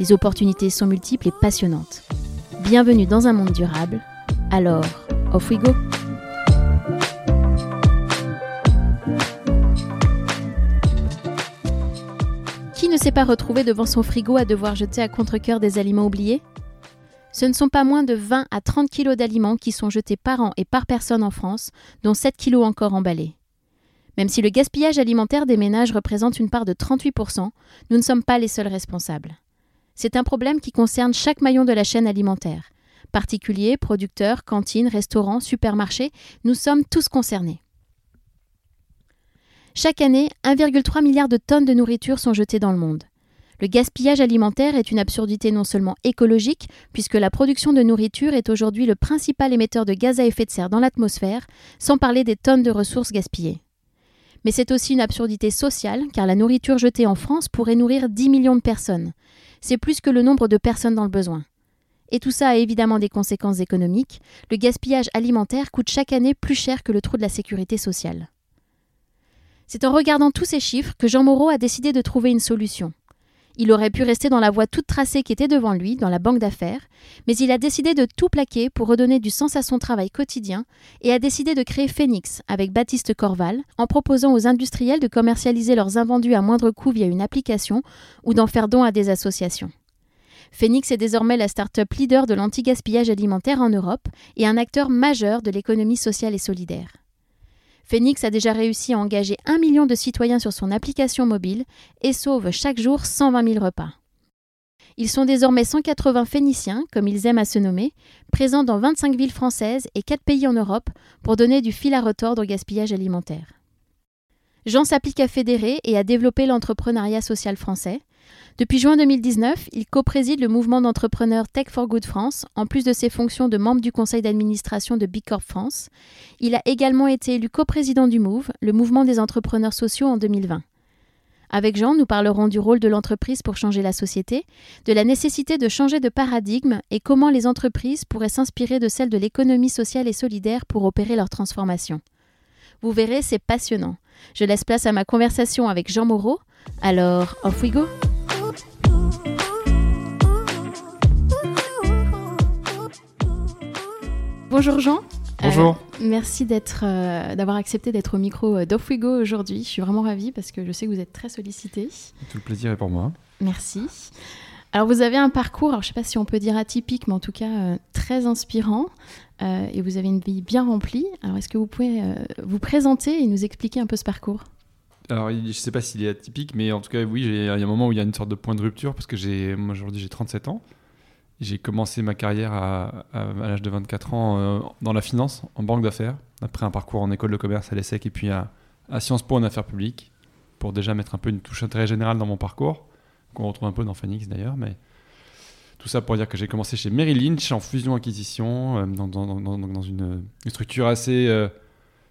Les opportunités sont multiples et passionnantes. Bienvenue dans un monde durable. Alors, off we go! Qui ne s'est pas retrouvé devant son frigo à devoir jeter à contre-coeur des aliments oubliés? Ce ne sont pas moins de 20 à 30 kilos d'aliments qui sont jetés par an et par personne en France, dont 7 kilos encore emballés. Même si le gaspillage alimentaire des ménages représente une part de 38%, nous ne sommes pas les seuls responsables. C'est un problème qui concerne chaque maillon de la chaîne alimentaire. Particuliers, producteurs, cantines, restaurants, supermarchés, nous sommes tous concernés. Chaque année, 1,3 milliard de tonnes de nourriture sont jetées dans le monde. Le gaspillage alimentaire est une absurdité non seulement écologique, puisque la production de nourriture est aujourd'hui le principal émetteur de gaz à effet de serre dans l'atmosphère, sans parler des tonnes de ressources gaspillées. Mais c'est aussi une absurdité sociale, car la nourriture jetée en France pourrait nourrir 10 millions de personnes. C'est plus que le nombre de personnes dans le besoin. Et tout ça a évidemment des conséquences économiques. Le gaspillage alimentaire coûte chaque année plus cher que le trou de la sécurité sociale. C'est en regardant tous ces chiffres que Jean Moreau a décidé de trouver une solution. Il aurait pu rester dans la voie toute tracée qui était devant lui, dans la banque d'affaires, mais il a décidé de tout plaquer pour redonner du sens à son travail quotidien et a décidé de créer Phoenix avec Baptiste Corval en proposant aux industriels de commercialiser leurs invendus à moindre coût via une application ou d'en faire don à des associations. Phoenix est désormais la start-up leader de l'anti-gaspillage alimentaire en Europe et un acteur majeur de l'économie sociale et solidaire. Phoenix a déjà réussi à engager un million de citoyens sur son application mobile et sauve chaque jour 120 000 repas. Ils sont désormais 180 Phéniciens, comme ils aiment à se nommer, présents dans 25 villes françaises et 4 pays en Europe pour donner du fil à retordre au gaspillage alimentaire. Jean s'applique à fédérer et à développer l'entrepreneuriat social français, depuis juin 2019, il co-préside le mouvement d'entrepreneurs Tech for Good France, en plus de ses fonctions de membre du conseil d'administration de Bicorp France. Il a également été élu coprésident du MOVE, le mouvement des entrepreneurs sociaux, en 2020. Avec Jean, nous parlerons du rôle de l'entreprise pour changer la société, de la nécessité de changer de paradigme et comment les entreprises pourraient s'inspirer de celles de l'économie sociale et solidaire pour opérer leur transformation. Vous verrez, c'est passionnant. Je laisse place à ma conversation avec Jean Moreau. Alors, off we go! Bonjour Jean. Bonjour. Euh, merci d'être, euh, d'avoir accepté d'être au micro euh, d'Off We Go aujourd'hui. Je suis vraiment ravie parce que je sais que vous êtes très sollicité. Tout le plaisir est pour moi. Merci. Alors vous avez un parcours, je ne sais pas si on peut dire atypique, mais en tout cas très inspirant. Et vous avez une vie bien remplie. Alors est-ce que vous pouvez vous présenter et nous expliquer un peu ce parcours? Alors, je ne sais pas s'il est atypique, mais en tout cas, oui, il y a un moment où il y a une sorte de point de rupture parce que j'ai, moi aujourd'hui, j'ai 37 ans. J'ai commencé ma carrière à, l'âge de 24 ans euh, dans la finance, en banque d'affaires, après un parcours en école de commerce à l'ESSEC et puis à, Sciences Po en affaires publiques, pour déjà mettre un peu une touche d'intérêt général dans mon parcours, qu'on retrouve un peu dans Phoenix d'ailleurs. Mais tout ça pour dire que j'ai commencé chez Merrill Lynch en fusion-acquisition, euh, dans, une, structure assez euh,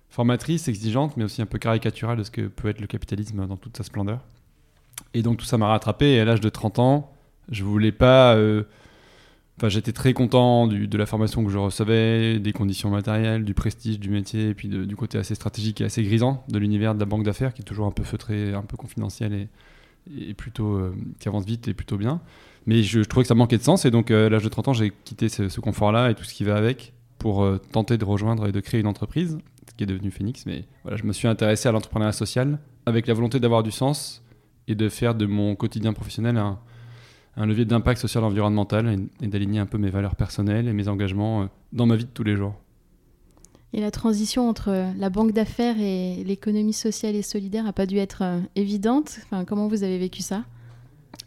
formatrice, exigeante, mais aussi un peu caricaturale de ce que peut être le capitalisme dans toute sa splendeur. Et donc tout ça m'a rattrapé, et à l'âge de 30 ans, je voulais pas j'étais très content de la formation que je recevais, des conditions matérielles, du prestige du métier, et puis du côté assez stratégique et assez grisant de l'univers de la banque d'affaires, qui est toujours un peu feutré, un peu confidentiel et, plutôt euh, qui avance vite et plutôt bien. Mais je, trouvais que ça manquait de sens, et donc euh, à l'âge de 30 ans, j'ai quitté ce, confort-là et tout ce qui va avec pour euh, tenter de rejoindre et de créer une entreprise, qui est devenu Phoenix. Mais voilà, je me suis intéressé à l'entrepreneuriat social avec la volonté d'avoir du sens et de faire de mon quotidien professionnel un levier d'impact social environnemental et, d'aligner un peu mes valeurs personnelles et mes engagements euh, dans ma vie de tous les jours. Et la transition entre la banque d'affaires et l'économie sociale et solidaire n'a pas dû être évidente. Enfin, comment vous avez vécu ça?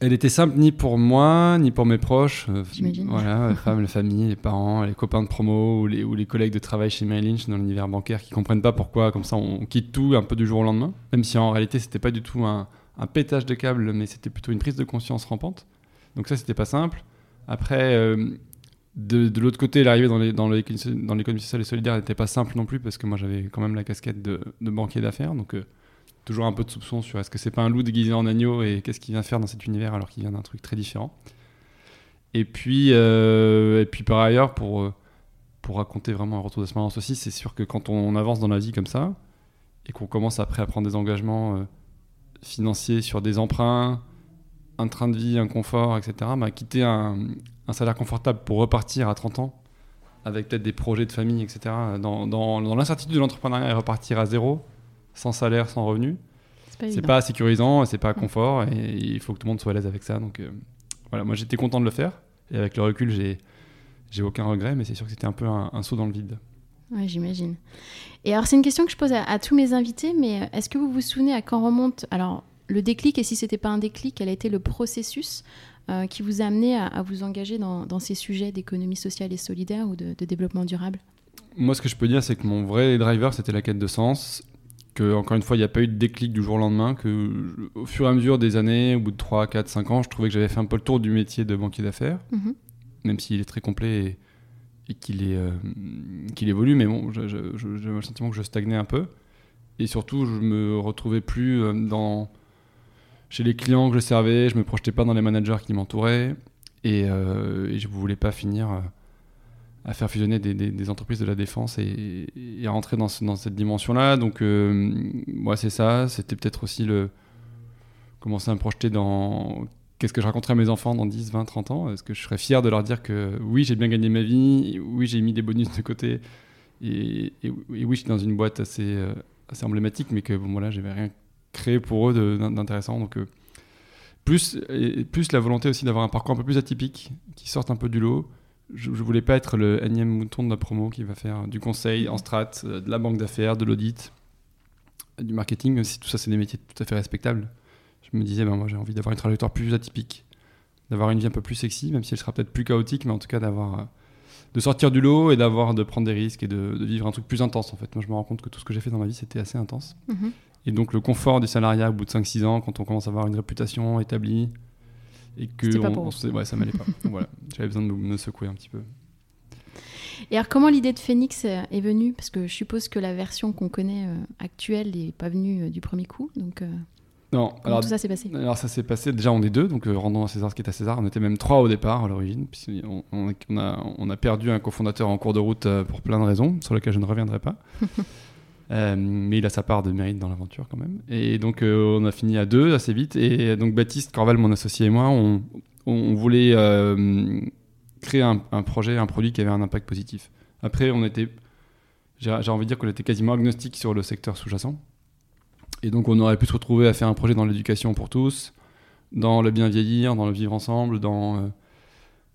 Elle était simple ni pour moi, ni pour mes proches. Euh. Voilà, les femmes, la famille, les parents, les copains de promo ou les, ou les collègues de travail chez Merrill Lynch dans l'univers bancaire qui comprennent pas pourquoi, comme ça, on quitte tout un peu du jour au lendemain. Même si en réalité, c'était pas du tout un, un pétage de câble, mais c'était plutôt une prise de conscience rampante. Donc ça, c'était pas simple. Après, euh, de, de l'autre côté, l'arrivée dans les- dans l'économie dans sociale et solidaire n'était pas simple non plus parce que moi j'avais quand même la casquette de, de banquier d'affaires. Donc, euh, toujours un peu de soupçon sur est-ce que c'est pas un loup déguisé en agneau et qu'est-ce qu'il vient faire dans cet univers alors qu'il vient d'un truc très différent. Et puis, euh, et puis par ailleurs, pour, pour raconter vraiment un retour d'expérience aussi, c'est sûr que quand on avance dans la vie comme ça et qu'on commence après à prendre des engagements euh, financiers sur des emprunts, un train de vie, un confort, etc., bah, quitter un, un salaire confortable pour repartir à 30 ans avec peut-être des projets de famille, etc., dans, dans l'incertitude de l'entrepreneuriat et repartir à zéro, sans salaire, sans revenu, C'est pas pas sécurisant, c'est pas confort, et il faut que tout le monde soit à l'aise avec ça. Donc euh, voilà, moi j'étais content de le faire, et avec le recul, j'ai j'ai aucun regret, mais c'est sûr que c'était un peu un, un saut dans le vide. Ouais, j'imagine. Et alors, c'est une question que je pose à, à tous mes invités, mais euh, est-ce que vous vous souvenez à quand remonte alors le déclic et si c'était pas un déclic, quel a été le processus euh, qui vous a amené à, à vous engager dans, dans ces sujets d'économie sociale et solidaire ou de, de développement durable? Moi, ce que je peux dire, c'est que mon vrai driver, c'était la quête de sens. Que, encore une fois, il n'y a pas eu de déclic du jour au lendemain. Que, je- au fur et à mesure des années, au bout de 3, 4, 5 ans, je trouvais que j'avais fait un peu le tour du métier de banquier d'affaires. Mhm. même s'il est très complet et, et qu'il est, euh, qu'il évolue, mais bon, j'avais le sentiment que je stagnais un peu. Et surtout, je me retrouvais plus euh, dans, chez les clients que je servais, je me projetais pas dans les managers qui m'entouraient, et, euh, et je ne voulais pas finir à faire fusionner des, entreprises de la défense et, à rentrer dans, ce- dans cette dimension-là. Donc, euh, moi, c'est ça. C'était peut-être aussi le commencer à me projeter dans qu'est-ce que je raconterai à mes enfants dans 10, 20, 30 ans? Est-ce que je serais fier de leur dire que oui, j'ai bien gagné ma vie, oui, j'ai mis des bonus de côté, et, oui, je suis dans une boîte assez, euh, assez emblématique, mais que bon, voilà, j'avais rien créé pour eux d'intéressant. Donc, euh, plus la volonté aussi d'avoir un parcours un peu plus atypique, qui sorte un peu du lot. Je, je voulais pas être le énième mouton de la promo qui va faire du conseil en strat, euh, de la banque d'affaires, de l'audit, du marketing, même si tout ça, c'est des métiers tout à fait respectables je me disais, ben, moi j'ai envie d'avoir une trajectoire plus atypique, d'avoir une vie un peu plus sexy, même si elle sera peut-être plus chaotique, mais en tout cas d'avoir, euh, de sortir du lot et d'avoir, de prendre des risques et de, de vivre un truc plus intense en fait. Moi je me rends compte que tout ce que j'ai fait dans ma vie c'était assez intense. Mhm. Et donc le confort du salariat au bout de 5-6 ans, quand on commence à avoir une réputation établie, et que on- on vous. se- ouais, ça m'allait pas. Donc voilà, j'avais besoin de me, secouer un petit peu. Et alors, comment l'idée de Phoenix euh, est venue? Parce que je suppose que la version qu'on connaît euh, actuelle n'est pas venue euh, du premier coup. Donc, euh, Non, alors tout ça s'est passé? Alors ça s'est passé, déjà on est deux, donc rendons à César ce qui est à César. On était même trois au départ à l'origine, puisqu'on on, on a, on a perdu un cofondateur en cours de route pour plein de raisons, sur lesquelles je ne reviendrai pas. Euh, mais il a sa part de mérite dans l'aventure quand même. Et donc euh, on a fini à deux assez vite. Et donc Baptiste Corval, mon associé et moi, on, voulait euh, créer un, un projet, un produit qui avait un impact positif. Après, on était, j'ai envie de dire qu'on était quasiment agnostique sur le secteur sous-jacent. Et donc on aurait pu se retrouver à faire un projet dans l'éducation pour tous, dans le bien vieillir, dans le vivre ensemble, dans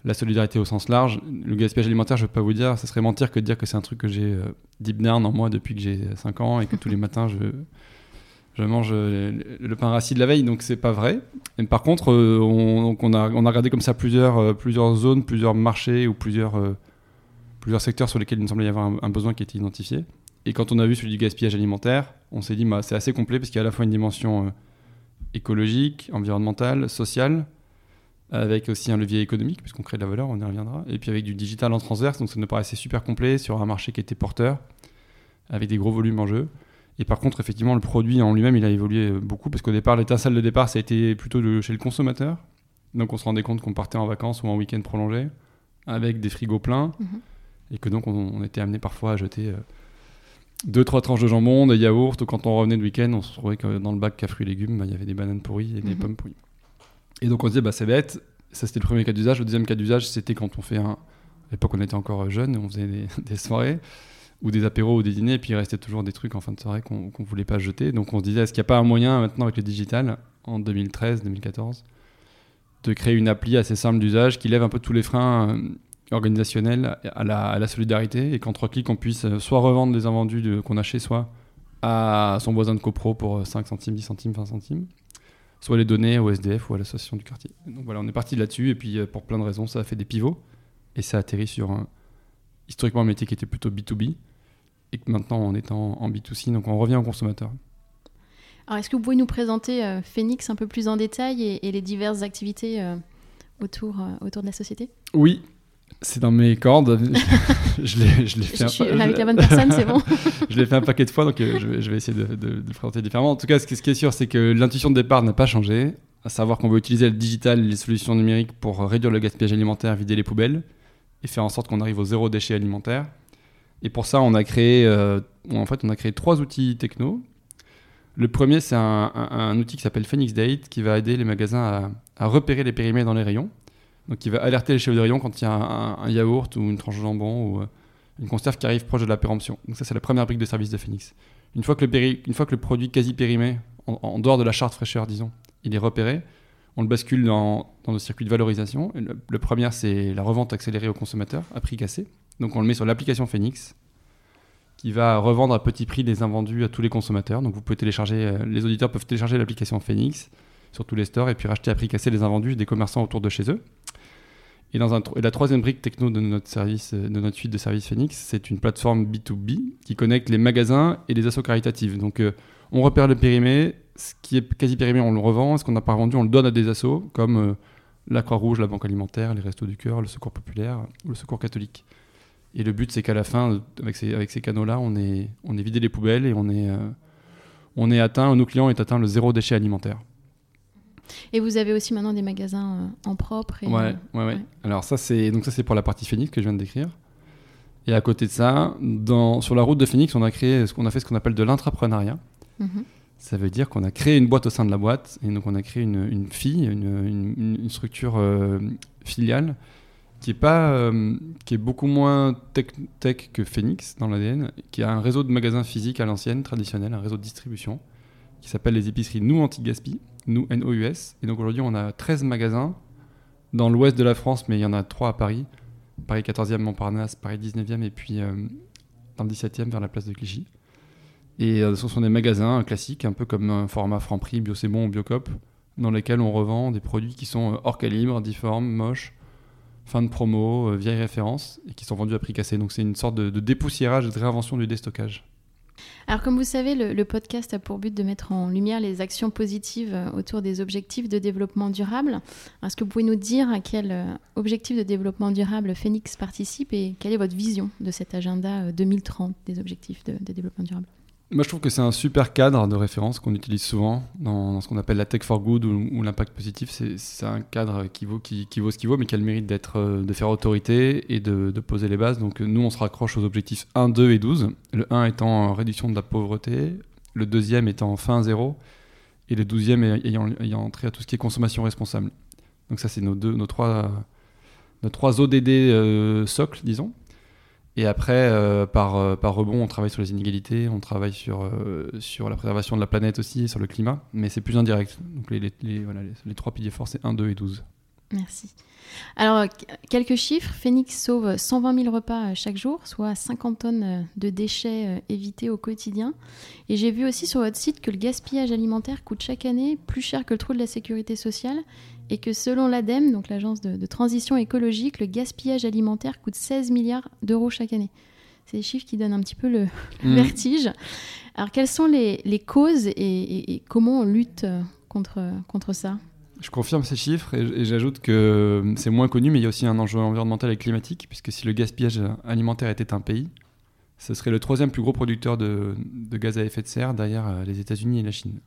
la solidarité au sens large. Le gaspillage alimentaire, je ne peux pas vous dire, ça serait mentir que de dire que c'est un truc que j'ai euh, deep down en moi depuis que j'ai 5 ans et que tous les matins je, mange euh, le, pain rassis de la veille, donc c'est pas vrai. Et par contre, euh, on, a, regardé comme ça plusieurs, zones, plusieurs marchés ou plusieurs, secteurs sur lesquels il nous semblait y avoir un, besoin qui était identifié. Et quand on a vu celui du gaspillage alimentaire, on s'est dit bah, c'est assez complet parce qu'il y a à la fois une dimension écologique, environnementale, sociale, avec aussi un levier économique, puisqu'on crée de la valeur, on y reviendra, et puis avec du digital en transverse, donc ça nous paraissait super complet sur un marché qui était porteur, avec des gros volumes en jeu. Et par contre, effectivement, le produit en lui-même, il a évolué euh, beaucoup, parce qu'au départ, l'étincelle de départ, ça a été plutôt de, chez le consommateur. Donc on se rendait compte qu'on partait en vacances ou en week-end prolongé, avec des frigos pleins, Mhm. et que donc on, on était amené parfois à jeter... euh, deux trois tranches de jambon, des yaourts, ou quand on revenait de week-end, on se trouvait que dans le bac à fruits et légumes, bah, il y avait des bananes pourries et des Mhm. pommes pourries. Et donc on se disait, bah, c'est bête, ça c'était le premier cas d'usage. Le deuxième cas d'usage, c'était quand on fait un. À l'époque, on était encore jeune, on faisait des, soirées, ou des apéros, ou des dîners, et puis il restait toujours des trucs en fin de soirée qu'on qu'on voulait pas jeter. Donc on se disait, est-ce qu'il n'y a pas un moyen maintenant avec le digital, en 2013, 2014, de créer une appli assez simple d'usage qui lève un peu tous les freins euh, organisationnels à la, solidarité, et qu'en trois clics, on puisse euh, soit revendre les invendus qu'on a chez soi à son voisin de copro pour euh, 5 centimes, 10 centimes, 20 centimes soit les donner au SDF ou à l'association du quartier. Donc voilà, on est parti là-dessus et puis euh, pour plein de raisons, ça a fait des pivots et ça a atterri sur un, historiquement un métier qui était plutôt B2B et que maintenant on est en, en B2C, donc on revient au consommateur. Alors, est-ce que vous pouvez nous présenter euh, Phoenix un peu plus en détail et, et les diverses activités euh, autour, euh, autour de la société? Oui, c'est dans mes cordes. je l'ai, je l'ai Je fait. un suis pa- avec la bonne personne, c'est bon. je l'ai fait un paquet de fois, donc euh, je, vais, je vais essayer de, de- de le présenter différemment. En tout cas, ce qui, ce qui est sûr, c'est que l'intuition de départ n'a pas changé, à savoir qu'on veut utiliser le digital et les solutions numériques pour réduire le gaspillage alimentaire, vider les poubelles et faire en sorte qu'on arrive au zéro déchet alimentaire. Et pour ça, on a créé, euh, en fait, on a créé trois outils techno. Le premier, c'est un, un- un outil qui s'appelle Phoenix Date, qui va aider les magasins à, à repérer les périmètres dans les rayons. Donc, il va alerter les chefs de rayon quand il y a un, yaourt ou une tranche de jambon ou euh, une conserve qui arrive proche de la péremption. Donc ça, c'est la première brique de service de Phoenix. Une fois que le, produit quasi périmé, en, dehors de la charte fraîcheur, disons, il est repéré, on le bascule dans, dans le circuit de valorisation. Le, le premier, c'est la revente accélérée au consommateur à prix cassé. Donc on le met sur l'application Phoenix, qui va revendre à petit prix les invendus à tous les consommateurs. Donc vous pouvez télécharger, euh, les auditeurs peuvent télécharger l'application Phoenix sur tous les stores et puis racheter à prix cassé les invendus des commerçants autour de chez eux. Et, dans la troisième brique techno de notre, service, euh, de notre suite de services Phoenix, c'est une plateforme B2B qui connecte les magasins et les assos caritatives. Donc euh, on repère le périmé, ce qui est quasi périmé, on le revend, ce qu'on n'a pas revendu, on le donne à des assos comme euh, la Croix-Rouge, la Banque Alimentaire, les Restos du Cœur, le Secours Populaire ou le Secours Catholique. Et le but, c'est qu'à la fin, avec ces, canaux-là, on est, on vidé les poubelles et on est, on est atteint, nos clients est atteint le zéro déchet alimentaire. Et vous avez aussi maintenant des magasins euh, en propre. Et, Ouais, euh, ouais, ouais. ouais. Alors ça c'est donc ça c'est pour la partie Phoenix que je viens de décrire. Et à côté de ça, dans, sur la route de Phoenix, on a créé ce qu'on a fait ce qu'on appelle de l'intrapreneuriat. mhm. Ça veut dire qu'on a créé une boîte au sein de la boîte et donc on a créé une, une fille, une, une- une structure euh, filiale qui est pas euh, qui est beaucoup moins tech, tech que Phoenix dans l'ADN, qui a un réseau de magasins physiques à l'ancienne, traditionnel, un réseau de distribution qui s'appelle les épiceries Nous Anti-Gaspi, Nous NOUS. Et donc aujourd'hui, on a 13 magasins dans l'ouest de la France, mais il y en a 3 à Paris. Paris 14e, Montparnasse, Paris 19e et puis euh, dans le 17e vers la place de Clichy. Et euh, ce sont des magasins classiques, un peu comme un format Franprix, Bio C'est ou Biocop, dans lesquels on revend des produits qui sont euh, hors calibre, difformes, moches, fin de promo, vieilles références, et qui sont vendus à prix cassé. Donc c'est une sorte de, de dépoussiérage de réinvention du déstockage. Alors, comme vous savez, le, podcast a pour but de mettre en lumière les actions positives euh, autour des objectifs de développement durable. Est-ce que vous pouvez nous dire à quel euh, objectif de développement durable Phoenix participe et quelle est votre vision de cet agenda euh, 2030 des objectifs de développement durable? Moi, je trouve que c'est un super cadre de référence qu'on utilise souvent dans, ce qu'on appelle la tech for good ou, l'impact positif. C'est un cadre qui vaut, ce qu'il vaut, mais qui a le mérite d'être, euh, de faire autorité et de, poser les bases. Donc, euh, nous, on se raccroche aux objectifs 1, 2 et 12. Le 1 étant euh, réduction de la pauvreté, le deuxième étant fin zéro, et le douzième ay- ayant, ayant trait à tout ce qui est consommation responsable. Donc, ça, c'est nos, deux, nos, trois, nos trois ODD euh, socles, disons. Et après, euh, par, euh, par rebond, on travaille sur les inégalités, on travaille sur, euh, sur la préservation de la planète aussi, sur le climat, mais c'est plus indirect. Donc les, les, les- les, trois piliers forts, c'est 1, 2 et 12. Merci. Alors, quelques chiffres. Phoenix sauve 120 000 repas chaque jour, soit 50 tonnes de déchets évités au quotidien. Et j'ai vu aussi sur votre site que le gaspillage alimentaire coûte chaque année plus cher que le trou de la sécurité sociale et que selon l'ADEME, donc l'agence de, de transition écologique, le gaspillage alimentaire coûte 16 milliards d'euros chaque année. C'est des chiffres qui donnent un petit peu le Mm. vertige. Alors, quelles sont les, les causes et, et- et comment on lutte euh, contre, contre ça? Je confirme ces chiffres et, et j'ajoute que euh, c'est moins connu, mais il y a aussi un enjeu environnemental et climatique, puisque si le gaspillage alimentaire était un pays, ce serait le troisième plus gros producteur de, de gaz à effet de serre derrière euh, les États-Unis et la Chine.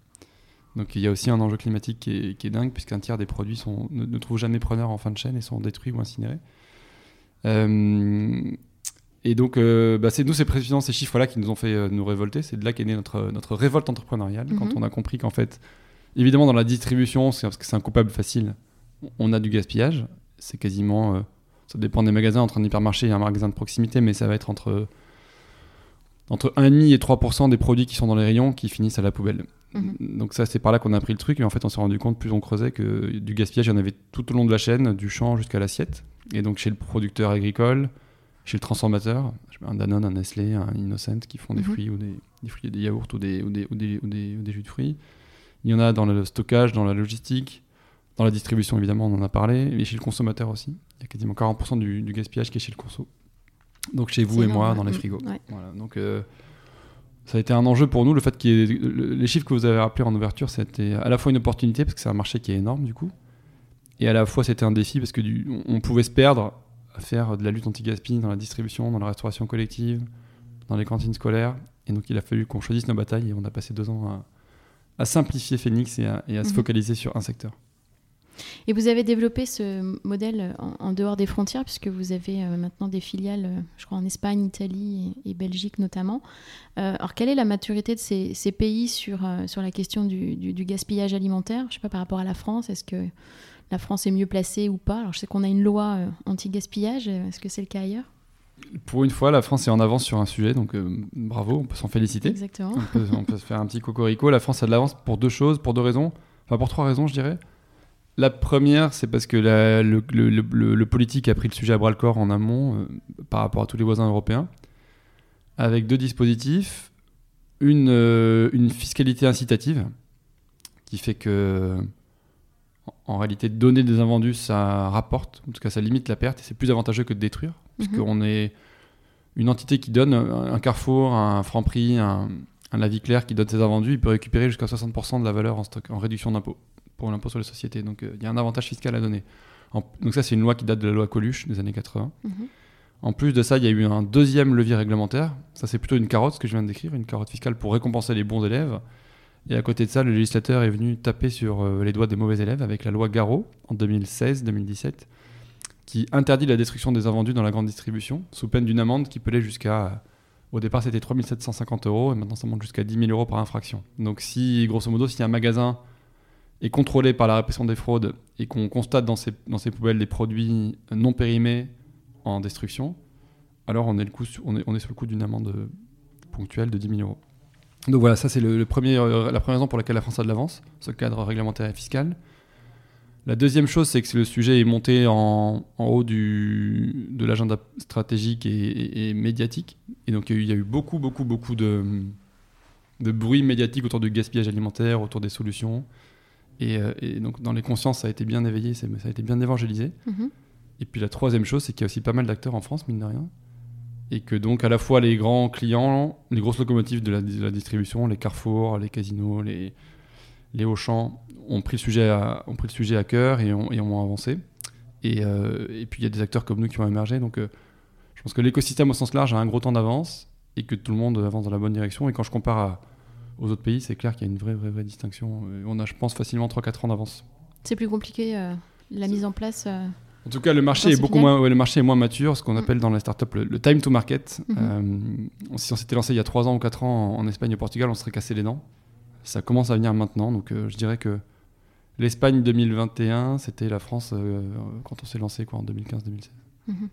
Donc il y a aussi un enjeu climatique qui est, qui est dingue, puisqu'un tiers des produits sont, ne, ne trouvent jamais preneur en fin de chaîne et sont détruits ou incinérés. Euh, et donc, euh, bah, c'est nous, c'est précisément ces chiffres-là qui nous ont fait euh, nous révolter. C'est de là qu'est née notre, notre révolte entrepreneuriale, quand Mhm. on a compris qu'en fait, évidemment, dans la distribution, c'est parce que c'est un coupable facile, on a du gaspillage. C'est quasiment. ça dépend des magasins. Entre un hypermarché et un magasin de proximité, mais ça va être entre, entre 1,5 et 3% des produits qui sont dans les rayons qui finissent à la poubelle. Mhm. Donc, ça, c'est par là qu'on a appris le truc. Et en fait, on s'est rendu compte, plus on creusait, que du gaspillage, il y en avait tout au long de la chaîne, du champ jusqu'à l'assiette. Et donc, chez le producteur agricole, chez le transformateur, un Danone, un Nestlé, un Innocent qui font des Mhm. fruits ou des, des fruits et des yaourts ou des, ou, des, ou, des, ou des- ou des jus de fruits. Il y en a dans le stockage, dans la logistique, dans la distribution évidemment, on en a parlé, et chez le consommateur aussi. Il y a quasiment 40% du, du gaspillage qui est chez le conso. Donc chez vous et moi, dans les frigos. Ouais. Voilà, donc euh, ça a été un enjeu pour nous, le fait le- les chiffres que vous avez rappelés en ouverture, c'était à la fois une opportunité parce que c'est un marché qui est énorme du coup, Et à la fois, c'était un défi parce que du, on pouvait se perdre à faire de la lutte anti-gaspi dans la distribution, dans la restauration collective, dans les cantines scolaires. Et donc, il a fallu qu'on choisisse nos batailles et on a passé deux ans à, à simplifier Phoenix et à, et à se Mhm. focaliser sur un secteur. Et vous avez développé ce modèle en, en dehors des frontières, puisque vous avez euh, maintenant des filiales, euh, je crois, en Espagne, Italie et, et Belgique notamment. Euh, alors, quelle est la maturité de ces, ces pays sur, sur la question du, du- du gaspillage alimentaire? Je sais pas, par rapport à la France, est-ce que la France est mieux placée ou pas? Alors, je sais qu'on a une loi anti-gaspillage, est-ce que c'est le cas ailleurs? Pour une fois, la France est en avance sur un sujet, donc euh, bravo, on peut s'en féliciter. Exactement. on, peut, on peut se faire un petit cocorico. La France a de l'avance pour deux choses, pour deux raisons. Enfin, pour trois raisons, je dirais. La première, c'est parce que la- le, le- le- le- le politique a pris le sujet à bras le corps en amont euh, par rapport à tous les voisins européens, avec deux dispositifs. Une, euh, une fiscalité incitative, qui fait que, en, réalité, donner des invendus, ça rapporte, en tout cas, ça limite la perte, et c'est plus avantageux que de détruire, Mhm. puisqu'on est une entité qui donne un Carrefour, un Franprix, un, un La Vie Claire qui donne ses invendus, il peut récupérer jusqu'à 60% de la valeur en, stock, en réduction d'impôt pour l'impôt sur les sociétés. Donc euh, il y a un avantage fiscal à donner. En- donc ça c'est une loi qui date de la loi Coluche des années 80. Mhm. En plus de ça, il y a eu un deuxième levier réglementaire. Ça c'est plutôt une carotte, ce que je viens de décrire, une carotte fiscale pour récompenser les bons élèves. Et à côté de ça, le législateur est venu taper sur euh, les doigts des mauvais élèves avec la loi Garot en 2016-2017 qui interdit la destruction des invendus dans la grande distribution sous peine d'une amende qui peut aller jusqu'à au départ, c'était 3750 euros et maintenant ça monte jusqu'à 10 000 euros par infraction. Donc, si, grosso modo, si un magasin est contrôlé par la répression des fraudes et qu'on constate dans ses, dans ses poubelles des produits non périmés en destruction, alors on est, le coup, on est, on est sur le coup d'une amende ponctuelle de 10 000 euros. Donc voilà, ça c'est le, premier, euh, la première raison pour laquelle la France a de l'avance, ce cadre réglementaire et fiscal. La deuxième chose, c'est que le sujet est monté en, en haut du, de l'agenda stratégique et, et- médiatique. Et donc, il y a eu beaucoup, beaucoup, beaucoup de, de bruit médiatique autour du gaspillage alimentaire, autour des solutions. Et, euh, et donc, dans les consciences, ça a été bien éveillé, ça a été bien évangélisé. Mhm. Et puis, la troisième chose, c'est qu'il y a aussi pas mal d'acteurs en France, mine de rien. Et que donc, à la fois les grands clients, les grosses locomotives de la, de la distribution, les Carrefour, les casinos, les, les Auchan, ont pris le sujet à, ont pris le sujet à cœur et ont, et ont avancé. Et, euh, et puis il y a des acteurs comme nous qui ont émergé. Donc euh, je pense que l'écosystème au sens large a un gros temps d'avance et que tout le monde avance dans la bonne direction. Et quand je compare à- aux autres pays, c'est clair qu'il y a une vraie, vraie, vraie distinction. On a, je pense, facilement 3-4 ans d'avance. C'est plus compliqué, euh, la mise en place. euh, En tout cas, le marché est beaucoup moins, ouais, le marché est moins mature, ce qu'on Mm. appelle dans la startup le, le time to market. Mhm. Euh, si on s'était lancé il y a 3 ans ou 4 ans en, en Espagne et au Portugal, on se serait cassé les dents. Ça commence à venir maintenant, donc je dirais que l'Espagne 2021, c'était la France quand on s'est lancé quoi, en 2015-2016. Mhm.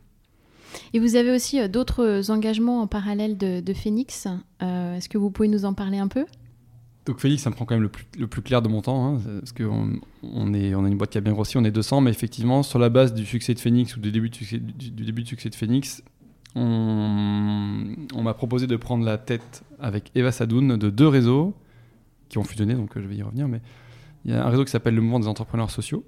Et vous avez aussi euh, d'autres engagements en parallèle de, Phoenix. Euh, Est-ce que vous pouvez nous en parler un peu? Donc Félix, ça me prend quand même le plus, le plus clair de mon temps, hein, parce qu'on on est, on est une boîte qui a bien grossi, on est 200, mais effectivement, sur la base du succès de Phoenix ou du début de succès, du, du début de succès de Phoenix, on, on m'a proposé de prendre la tête avec Eva Sadoun de deux réseaux qui ont fusionné, donc euh, je vais y revenir, mais il y a un réseau qui s'appelle le Mouvement des entrepreneurs sociaux,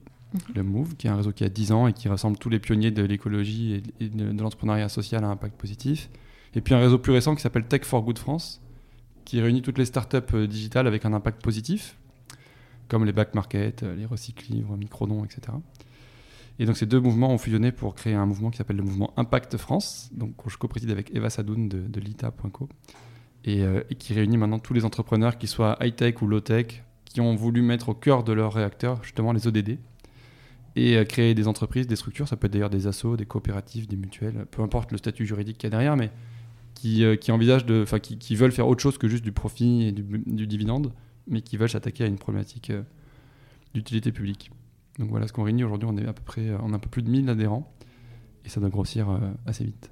Le MOVE, qui est un réseau qui a 10 ans et qui rassemble tous les pionniers de l'écologie et, de, l'entrepreneuriat social à impact positif. Et puis un réseau plus récent qui s'appelle Tech for Good France, qui réunit toutes les startups euh, digitales avec un impact positif, comme les back market, euh, les recyclivres, Microdon, etc. Et donc ces deux mouvements ont fusionné pour créer un mouvement qui s'appelle le mouvement Impact France, donc que je co-préside avec Eva Sadoun de, l'ITA.co, et, euh, et qui réunit maintenant tous les entrepreneurs, qu'ils soient high-tech ou low-tech, qui ont voulu mettre au cœur de leur réacteur justement les ODD, et euh, créer des entreprises, des structures, ça peut être d'ailleurs des assos, des coopératives, des mutuelles, peu importe le statut juridique qu'il y a derrière, mais qui, euh, envisagent enfin qui, veulent faire autre chose que juste du profit et du, dividende, mais qui veulent s'attaquer à une problématique euh, d'utilité publique. Donc voilà ce qu'on réunit. Aujourd'hui, on est à peu près, on a un peu plus de 1000 adhérents. Et ça doit grossir assez vite.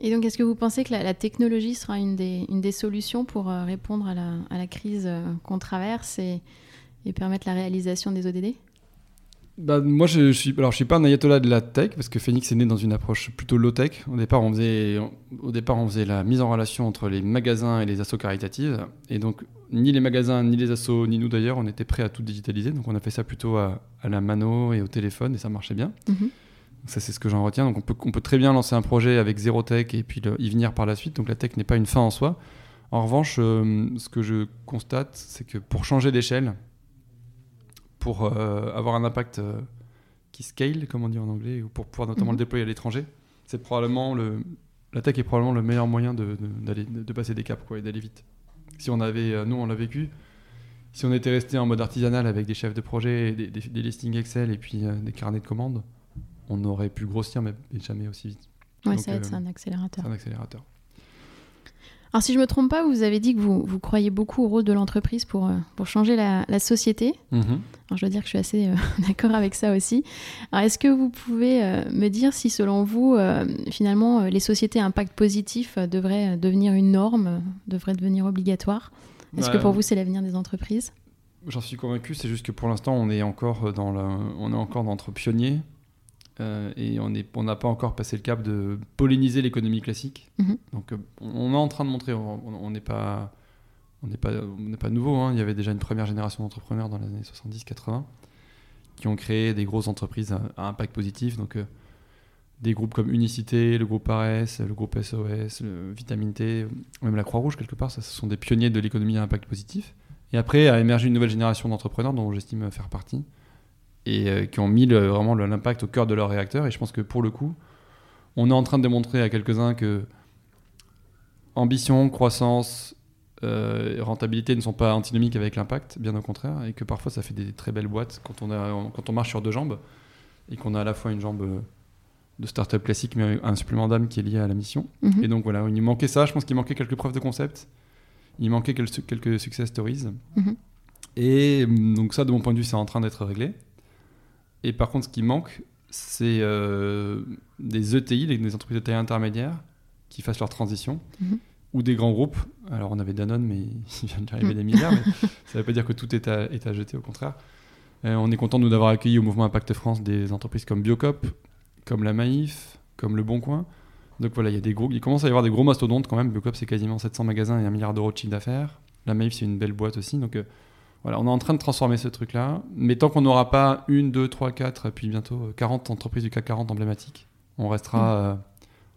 Et donc, est-ce que vous pensez que la, technologie sera une des, solutions pour répondre à la, crise qu'on traverse et permettre la réalisation des ODD Bah, moi, je, je suis, alors, je suis pas un ayatollah de la tech parce que Phoenix est né dans une approche plutôt low tech. Au départ, on faisait, au départ, on faisait la mise en relation entre les magasins et les assos caritatives. Et donc, ni les magasins, ni les assos, ni nous d'ailleurs, on était prêts à tout digitaliser. Donc, on a fait ça plutôt à, à la mano et au téléphone et ça marchait bien. Mhm. Ça, c'est ce que j'en retiens. Donc, on peut, on peut très bien lancer un projet avec zéro tech et puis le- y venir par la suite. Donc, la tech n'est pas une fin en soi. En revanche, euh, ce que je constate, c'est que pour changer d'échelle, pour euh, avoir un impact euh, qui scale, comme on dit en anglais, ou pour pouvoir notamment Mhm. le déployer à l'étranger. C'est probablement le, la tech est probablement le meilleur moyen de, de- de passer des caps quoi, et d'aller vite. Si on avait, euh, nous on l'a vécu, si on était resté en mode artisanal avec des chefs de projet, et des, des, des listings Excel et puis euh, des carnets de commandes, on aurait pu grossir mais jamais aussi vite. Ouais, Donc, ça va être un accélérateur. C'est un accélérateur. Alors si je me trompe pas, vous avez dit que vous, vous croyez beaucoup au rôle de l'entreprise pour, euh, pour changer la, la société. Mhm. Alors, je dois dire que je suis assez euh, d'accord avec ça aussi. Alors, est-ce que vous pouvez euh, me dire si, selon vous, euh, finalement, les sociétés à impact positif devraient devenir une norme, devraient devenir obligatoires? Est-ce que Bah, pour vous, c'est l'avenir des entreprises? J'en suis convaincu, c'est juste que pour l'instant, on est encore dans la, on est encore d'entre pionniers euh, et on n'a pas encore passé le cap de polliniser l'économie classique. Mhm. Donc, euh, on est en train de montrer, on n'est pas, on n'est pas, on n'est pas nouveau. hein. Il y avait déjà une première génération d'entrepreneurs dans les années 70-80 qui ont créé des grosses entreprises à, à impact positif. Donc, euh, des groupes comme Unicité, le groupe ARS, le groupe SOS, le Vitamine T, même la Croix-Rouge quelque part, ça, ce sont des pionniers de l'économie à impact positif. Et après a émergé une nouvelle génération d'entrepreneurs dont j'estime faire partie et euh, qui ont mis le- vraiment l'impact au cœur de leur réacteur. Et je pense que pour le coup, on est en train de démontrer à quelques-uns que ambition, croissance, euh, rentabilité ne sont pas antinomiques avec l'impact, bien au contraire, et que parfois ça fait des très belles boîtes quand on, a, quand on marche sur deux jambes et qu'on a à la fois une jambe de start-up classique mais un supplément d'âme qui est lié à la mission. Mhm. Et donc voilà, il manquait ça. Je pense qu'il manquait quelques preuves de concept. Il manquait quelques, success stories. Mhm. Et hum, donc ça, de mon point de vue, c'est en train d'être réglé. Et par contre, ce qui manque, c'est euh, des ETI, des- entreprises de taille intermédiaire, qui fassent leur transition. Mhm. Ou des grands groupes. Alors on avait Danone, mais il vient d'arriver des milliards. mais ça ne veut pas dire que tout est à, est à jeter, au contraire. Euh, on est content nous d'avoir accueilli au mouvement Impact France des entreprises comme Biocop, comme la Maïf, comme Le Bon Coin. Donc voilà, il y a des gros, il commence à y avoir des gros mastodontes quand même. Biocop, c'est quasiment 700 magasins et un milliard d'euros de chiffre d'affaires. La Maïf, c'est une belle boîte aussi. Donc euh, voilà, on est en train de transformer ce truc-là. Mais tant qu'on n'aura pas une, deux, trois, quatre, et puis bientôt euh, 40 entreprises du CAC 40 emblématiques, on restera, euh,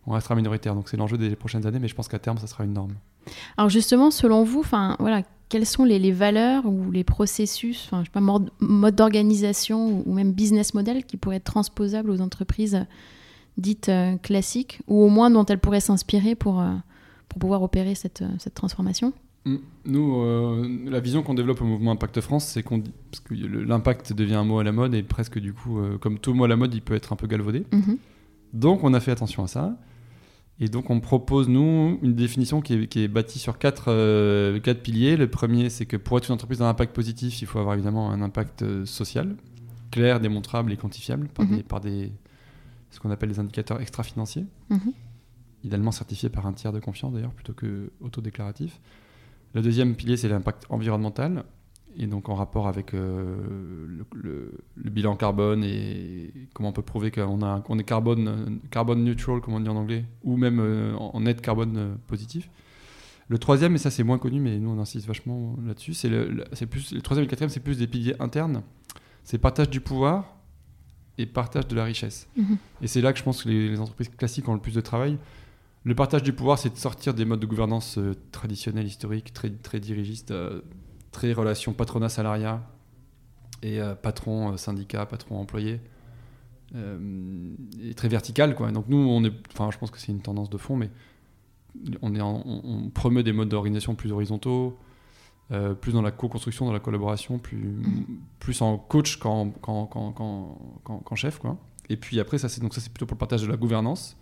on restera minoritaire. Donc c'est l'enjeu des prochaines années, mais je pense qu'à terme, ça sera une norme. Alors justement, selon vous, enfin voilà, quelles sont les, les valeurs ou les processus, enfin je sais pas, mode, d'organisation ou, ou même business model qui pourraient être transposables aux entreprises euh, dites euh, classiques ou au moins dont elles pourraient s'inspirer pour, euh, pour pouvoir opérer cette, euh, cette transformation? Mm. Nous, euh, la vision qu'on développe au mouvement Impact France, c'est qu'on parce que l'impact devient un mot à la mode et presque du coup, euh, comme tout mot à la mode, il peut être un peu galvaudé. Mhm. Donc on a fait attention à ça. Et donc on propose, nous, une définition qui est, qui est bâtie sur quatre, euh, quatre piliers. Le premier, c'est que pour être une entreprise d'un impact positif, il faut avoir évidemment un impact social, clair, démontrable et quantifiable par, Mhm. des, par des, ce qu'on appelle des indicateurs extra-financiers, Mhm. idéalement certifiés par un tiers de confiance d'ailleurs, plutôt que autodéclaratif. Le deuxième pilier, c'est l'impact environnemental, et donc en rapport avec euh, le, le- le bilan carbone et comment on peut prouver qu'on a- qu'on est carbone, carbone neutral, comme on dit en anglais, ou même euh, en net carbone euh, positif. Le troisième, et ça c'est moins connu, mais nous on insiste vachement là-dessus, c'est le, le- plus, le troisième et le quatrième, c'est plus des piliers internes. C'est partage du pouvoir et partage de la richesse. Mhm. Et c'est là que je pense que les, les entreprises classiques ont le plus de travail. Le partage du pouvoir, c'est de sortir des modes de gouvernance euh, traditionnels, historiques, très, très dirigistes, euh, très relation patronat-salariat et euh, patron, euh, syndicat, patron, employé, euh, et très vertical. Quoi. Donc nous, on est, enfin, je pense que c'est une tendance de fond, mais on, promeut des modes d'organisation plus horizontaux, plus dans la co-construction, dans la collaboration, plus, plus en coach qu'en, chef. Quoi. Et puis après, ça, c'est plutôt pour le partage de la gouvernance,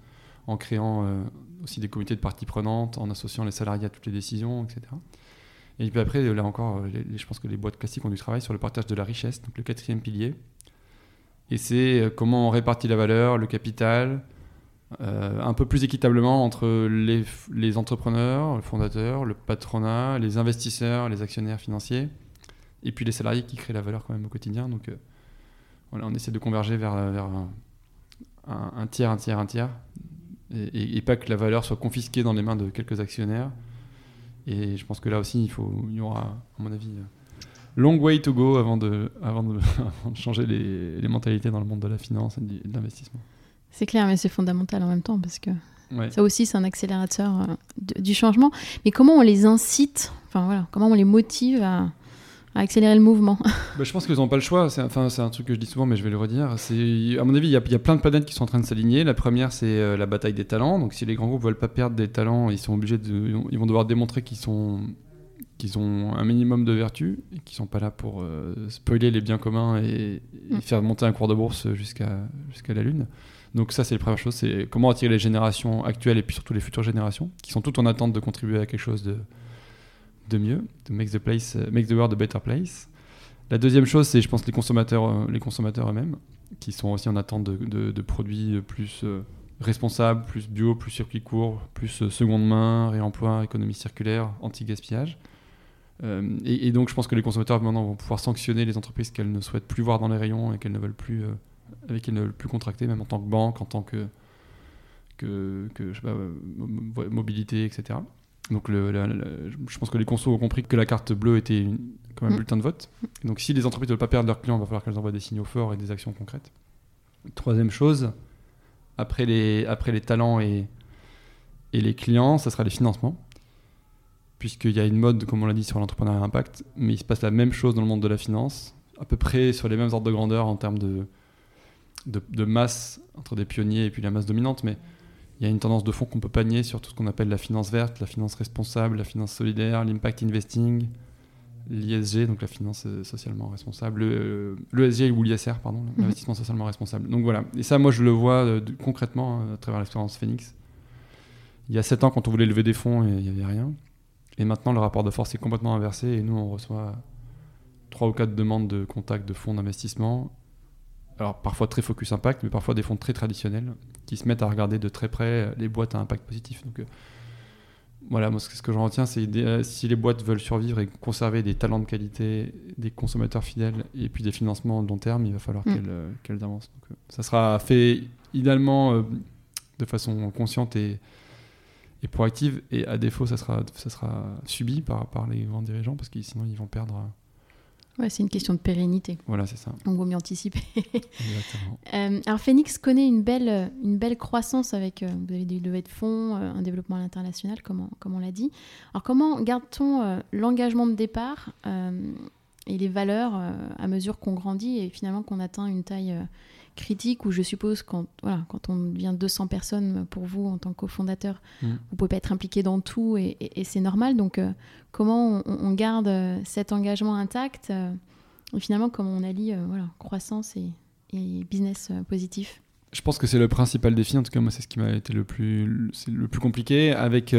en créant euh, aussi des comités de parties prenantes, en associant les salariés à toutes les décisions, etc. Et puis après, là encore, euh, je pense que les boîtes classiques ont du travail sur le partage de la richesse, donc le quatrième pilier. Et c'est euh, comment on répartit la valeur, le capital, un peu plus équitablement entre les, entrepreneurs, le fondateur, le patronat, les investisseurs, les actionnaires financiers, et puis les salariés qui créent la valeur quand même au quotidien. Donc voilà, on essaie de converger vers, un tiers, un tiers, un tiers, et, et- et pas que la valeur soit confisquée dans les mains de quelques actionnaires. Et je pense que là aussi, il, faut, il y aura, à mon avis, euh, long way to go avant de, avant de, avant de changer les, les mentalités dans le monde de la finance et de l'investissement. C'est clair, mais c'est fondamental en même temps parce que Ouais. ça aussi c'est un accélérateur euh, de- du changement. Mais comment on les incite, enfin voilà, comment on les motive à, à accélérer le mouvement bah, Je pense qu'ils n'ont pas le choix. C'est enfin, un truc que je dis souvent, mais je vais le redire. À mon avis, il y, a, y, a plein de planètes qui sont en train de s'aligner. La première, c'est euh, la bataille des talents. Donc, si les grands groupes veulent pas perdre des talents, ils sont obligés de, ils vont devoir démontrer qu'ils sont qu'ils ont un minimum de vertu et qu'ils sont pas là pour euh, spoiler les biens communs et, mm. faire monter un cours de bourse jusqu'à jusqu'à la lune. Donc ça, c'est la première chose, c'est comment attirer les générations actuelles et puis surtout les futures générations, qui sont toutes en attente de contribuer à quelque chose de, de mieux, de make the, place, euh, make the world a better place. La deuxième chose, c'est, je pense, les consommateurs, euh, les consommateurs eux-mêmes, qui sont aussi en attente de, produits plus euh, responsables, plus bio, plus circuit court, plus seconde main, réemploi, économie circulaire, anti-gaspillage. et, donc, je pense que les consommateurs maintenant vont pouvoir sanctionner les entreprises qu'elles ne souhaitent plus voir dans les rayons et qu'elles ne veulent plus, avec plus contracter, même en tant que banque, en tant que, mobilité, etc. Donc le, je pense que les consos ont compris que la carte bleue était comme un mm. bulletin de vote. Donc si les entreprises ne veulent pas perdre leurs clients, il va falloir qu'elles envoient des signaux forts et des actions concrètes. Troisième chose, après les, après les talents et, et les clients, ça sera les financements. Puisqu'il y a une mode, comme on l'a dit, sur l'entrepreneuriat impact, mais il se passe la même chose dans le monde de la finance, à peu près sur les mêmes ordres de grandeur en termes de, de, de masse entre des pionniers et puis la masse dominante. Mais il y a une tendance de fond qu'on peut pas nier sur tout ce qu'on appelle la finance verte, la finance responsable, la finance solidaire, l'impact investing, l'ISG, donc la finance euh, socialement responsable, l'ESG ou l'ISR, pardon, mhm. l'investissement socialement responsable. Donc voilà. Et ça, moi, je le vois euh, concrètement hein, à travers l'expérience Phoenix. Il y a 7 ans, quand on voulait lever des fonds, il n'y avait rien. Et maintenant, le rapport de force est complètement inversé et nous, on reçoit 3 ou 4 demandes de contact de fonds d'investissement alors parfois très focus impact, mais parfois des fonds très traditionnels qui se mettent à regarder de très près les boîtes à impact positif. Donc euh, voilà, moi ce que j'en retiens, c'est euh, si les boîtes veulent survivre et conserver des talents de qualité, des consommateurs fidèles et puis des financements de long terme, il va falloir mm. euh, qu'elles avancent. Donc, ça sera fait idéalement de façon consciente et, et, proactive, et à défaut, ça sera, ça sera subi par, par les grands dirigeants parce que sinon ils vont perdre Ouais, c'est une question de pérennité. Voilà, c'est ça. On vaut mieux anticiper. euh, alors, Phoenix connaît une belle, une belle croissance avec, euh, vous avez des levées de fonds, euh, un développement à l'international, comme, comme on l'a dit. Alors, comment garde-t-on euh, l'engagement de départ et les valeurs à mesure qu'on grandit et finalement qu'on atteint une taille critique où je suppose quand, voilà, quand on devient 200 personnes pour vous en tant que cofondateur, mm. vous pouvez pas être impliqué dans tout et, c'est normal. Donc euh, comment on, garde euh, cet engagement intact euh, et finalement comment on allie voilà, croissance et, business positif Je pense que c'est le principal défi. En tout cas, moi, c'est ce qui m'a été le plus, le plus compliqué avec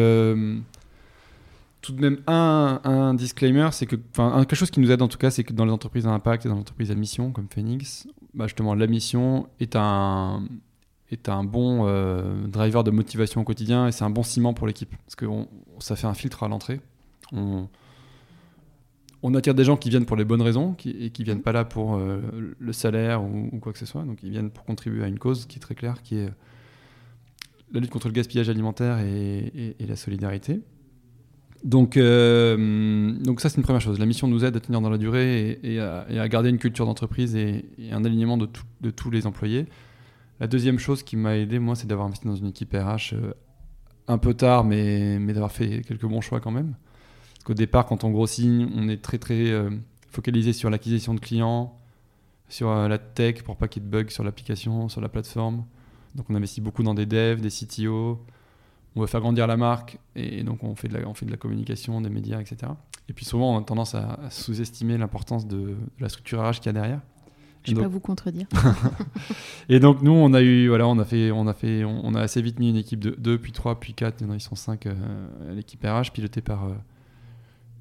tout de même un, un disclaimer, c'est que, quelque chose qui nous aide en tout cas, c'est que dans les entreprises à impact et dans les entreprises à mission comme Phoenix, bah justement, la mission est un, est un bon euh, driver de motivation au quotidien et c'est un bon ciment pour l'équipe. Parce que ça fait un filtre à l'entrée. On, attire des gens qui viennent pour les bonnes raisons et qui viennent pas là pour euh, le salaire ou, quoi que ce soit. Donc ils viennent pour contribuer à une cause qui est très claire, qui est la lutte contre le gaspillage alimentaire et la solidarité. Donc, euh, donc ça, c'est une première chose. La mission nous aide à tenir dans la durée et, à, garder une culture d'entreprise et, un alignement de, de, tous les employés. La deuxième chose qui m'a aidé, moi, c'est d'avoir investi dans une équipe RH euh, un peu tard, mais, mais d'avoir fait quelques bons choix quand même. Parce qu'au départ, quand on grossit, on est très très euh, focalisé sur l'acquisition de clients, sur la tech pour pas qu'il y ait de bugs sur l'application, sur la plateforme. Donc on investit beaucoup dans des devs, des CTO, on veut faire grandir la marque et donc on fait de la, on fait de la communication, des médias, etc. Et puis souvent on a tendance à, sous-estimer l'importance de, la structure RH qu'il y a derrière. Je ne vais pas vous contredire. et donc nous on a eu voilà on a fait on a fait on, a assez vite mis une équipe de 2 puis 3 puis 4 maintenant ils sont 5 euh, l'équipe RH pilotée par euh,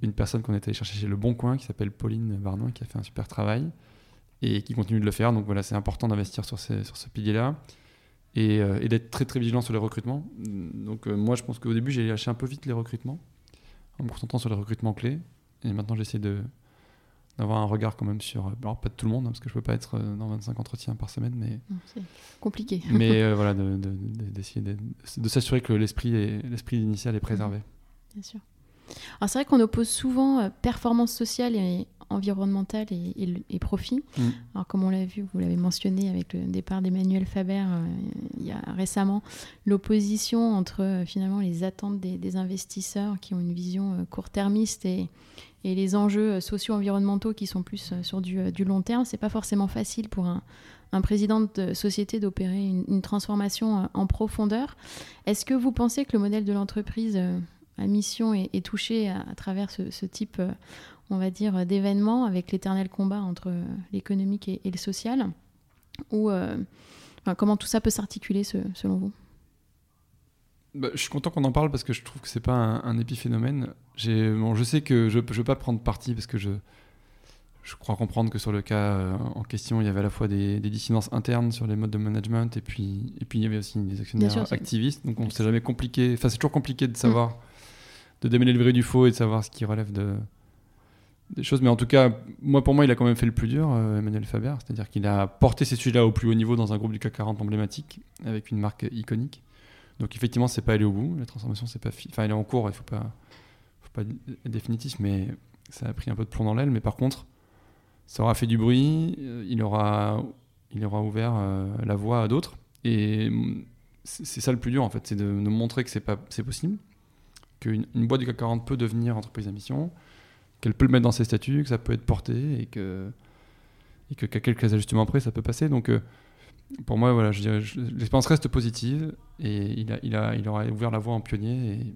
une personne qu'on était allé chercher chez Le Bon Coin qui s'appelle Pauline Varnon qui a fait un super travail et qui continue de le faire. Donc voilà c'est important d'investir sur, sur ce pilier là euh, et, d'être très très vigilant sur les recrutements. Donc euh, moi je pense qu'au début j'ai lâché un peu vite les recrutements en me concentrant sur les recrutements clés. Et maintenant j'essaie de d'avoir un regard quand même sur alors pas de tout le monde hein, parce que je peux pas être euh, dans 25 entretiens par semaine mais c'est compliqué. mais voilà d'essayer de, de, s'assurer que l'esprit l'esprit initial est préservé. Bien sûr alors c'est vrai qu'on oppose souvent performance sociale et environnemental et, profit. Mm. Alors comme on l'a vu, vous l'avez mentionné avec le départ d'Emmanuel Faber euh, il y a récemment, l'opposition entre euh, finalement les attentes des, investisseurs qui ont une vision court-termiste et, et, les enjeux socio-environnementaux qui sont plus sur du, du long terme. C'est pas forcément facile pour un, un président de société d'opérer une, transformation en profondeur. Est-ce que vous pensez que le modèle de l'entreprise à mission est, touché à, travers ce, type, euh, on va dire, d'événements avec l'éternel combat entre euh, l'économique et, le social Ou euh, comment tout ça peut s'articuler selon vous? Bah, je suis content qu'on en parle parce que je trouve que c'est pas un, épiphénomène. Bon, je sais que je ne veux pas prendre parti parce que je, je crois comprendre que sur le cas en question, il y avait à la fois des, dissidences internes sur les modes de management et puis, et puis il y avait aussi des actionnaires activistes. Donc on s'est jamais compliqué. Enfin, c'est toujours compliqué de savoir. Mm de démêler le vrai du faux et de savoir ce qui relève de, des choses. Mais en tout cas, moi, pour moi, il a quand même fait le plus dur, euh, Emmanuel Faber. C'est-à-dire qu'il a porté ces sujets-là au plus haut niveau dans un groupe du CAC 40 emblématique, avec une marque iconique. Donc, effectivement, c'est pas allé au bout. La transformation, c'est pas. Enfin, elle est en cours, il faut pas, faut pas être définitif, mais ça a pris un peu de plomb dans l'aile. Mais par contre, ça aura fait du bruit, euh, il aura, il aura ouvert euh, la voie à d'autres. Et mm, c'est ça le plus dur, en fait, c'est de nous montrer que c'est possible qu'une une boîte du CAC 40 peut devenir entreprise à mission, qu'elle peut le mettre dans ses statuts, que ça peut être porté et que et que qu'à quelques ajustements près, ça peut passer. Donc, euh, pour moi, voilà, l'expérience reste positive et il, a, il, a, il aura ouvert la voie en pionnier et,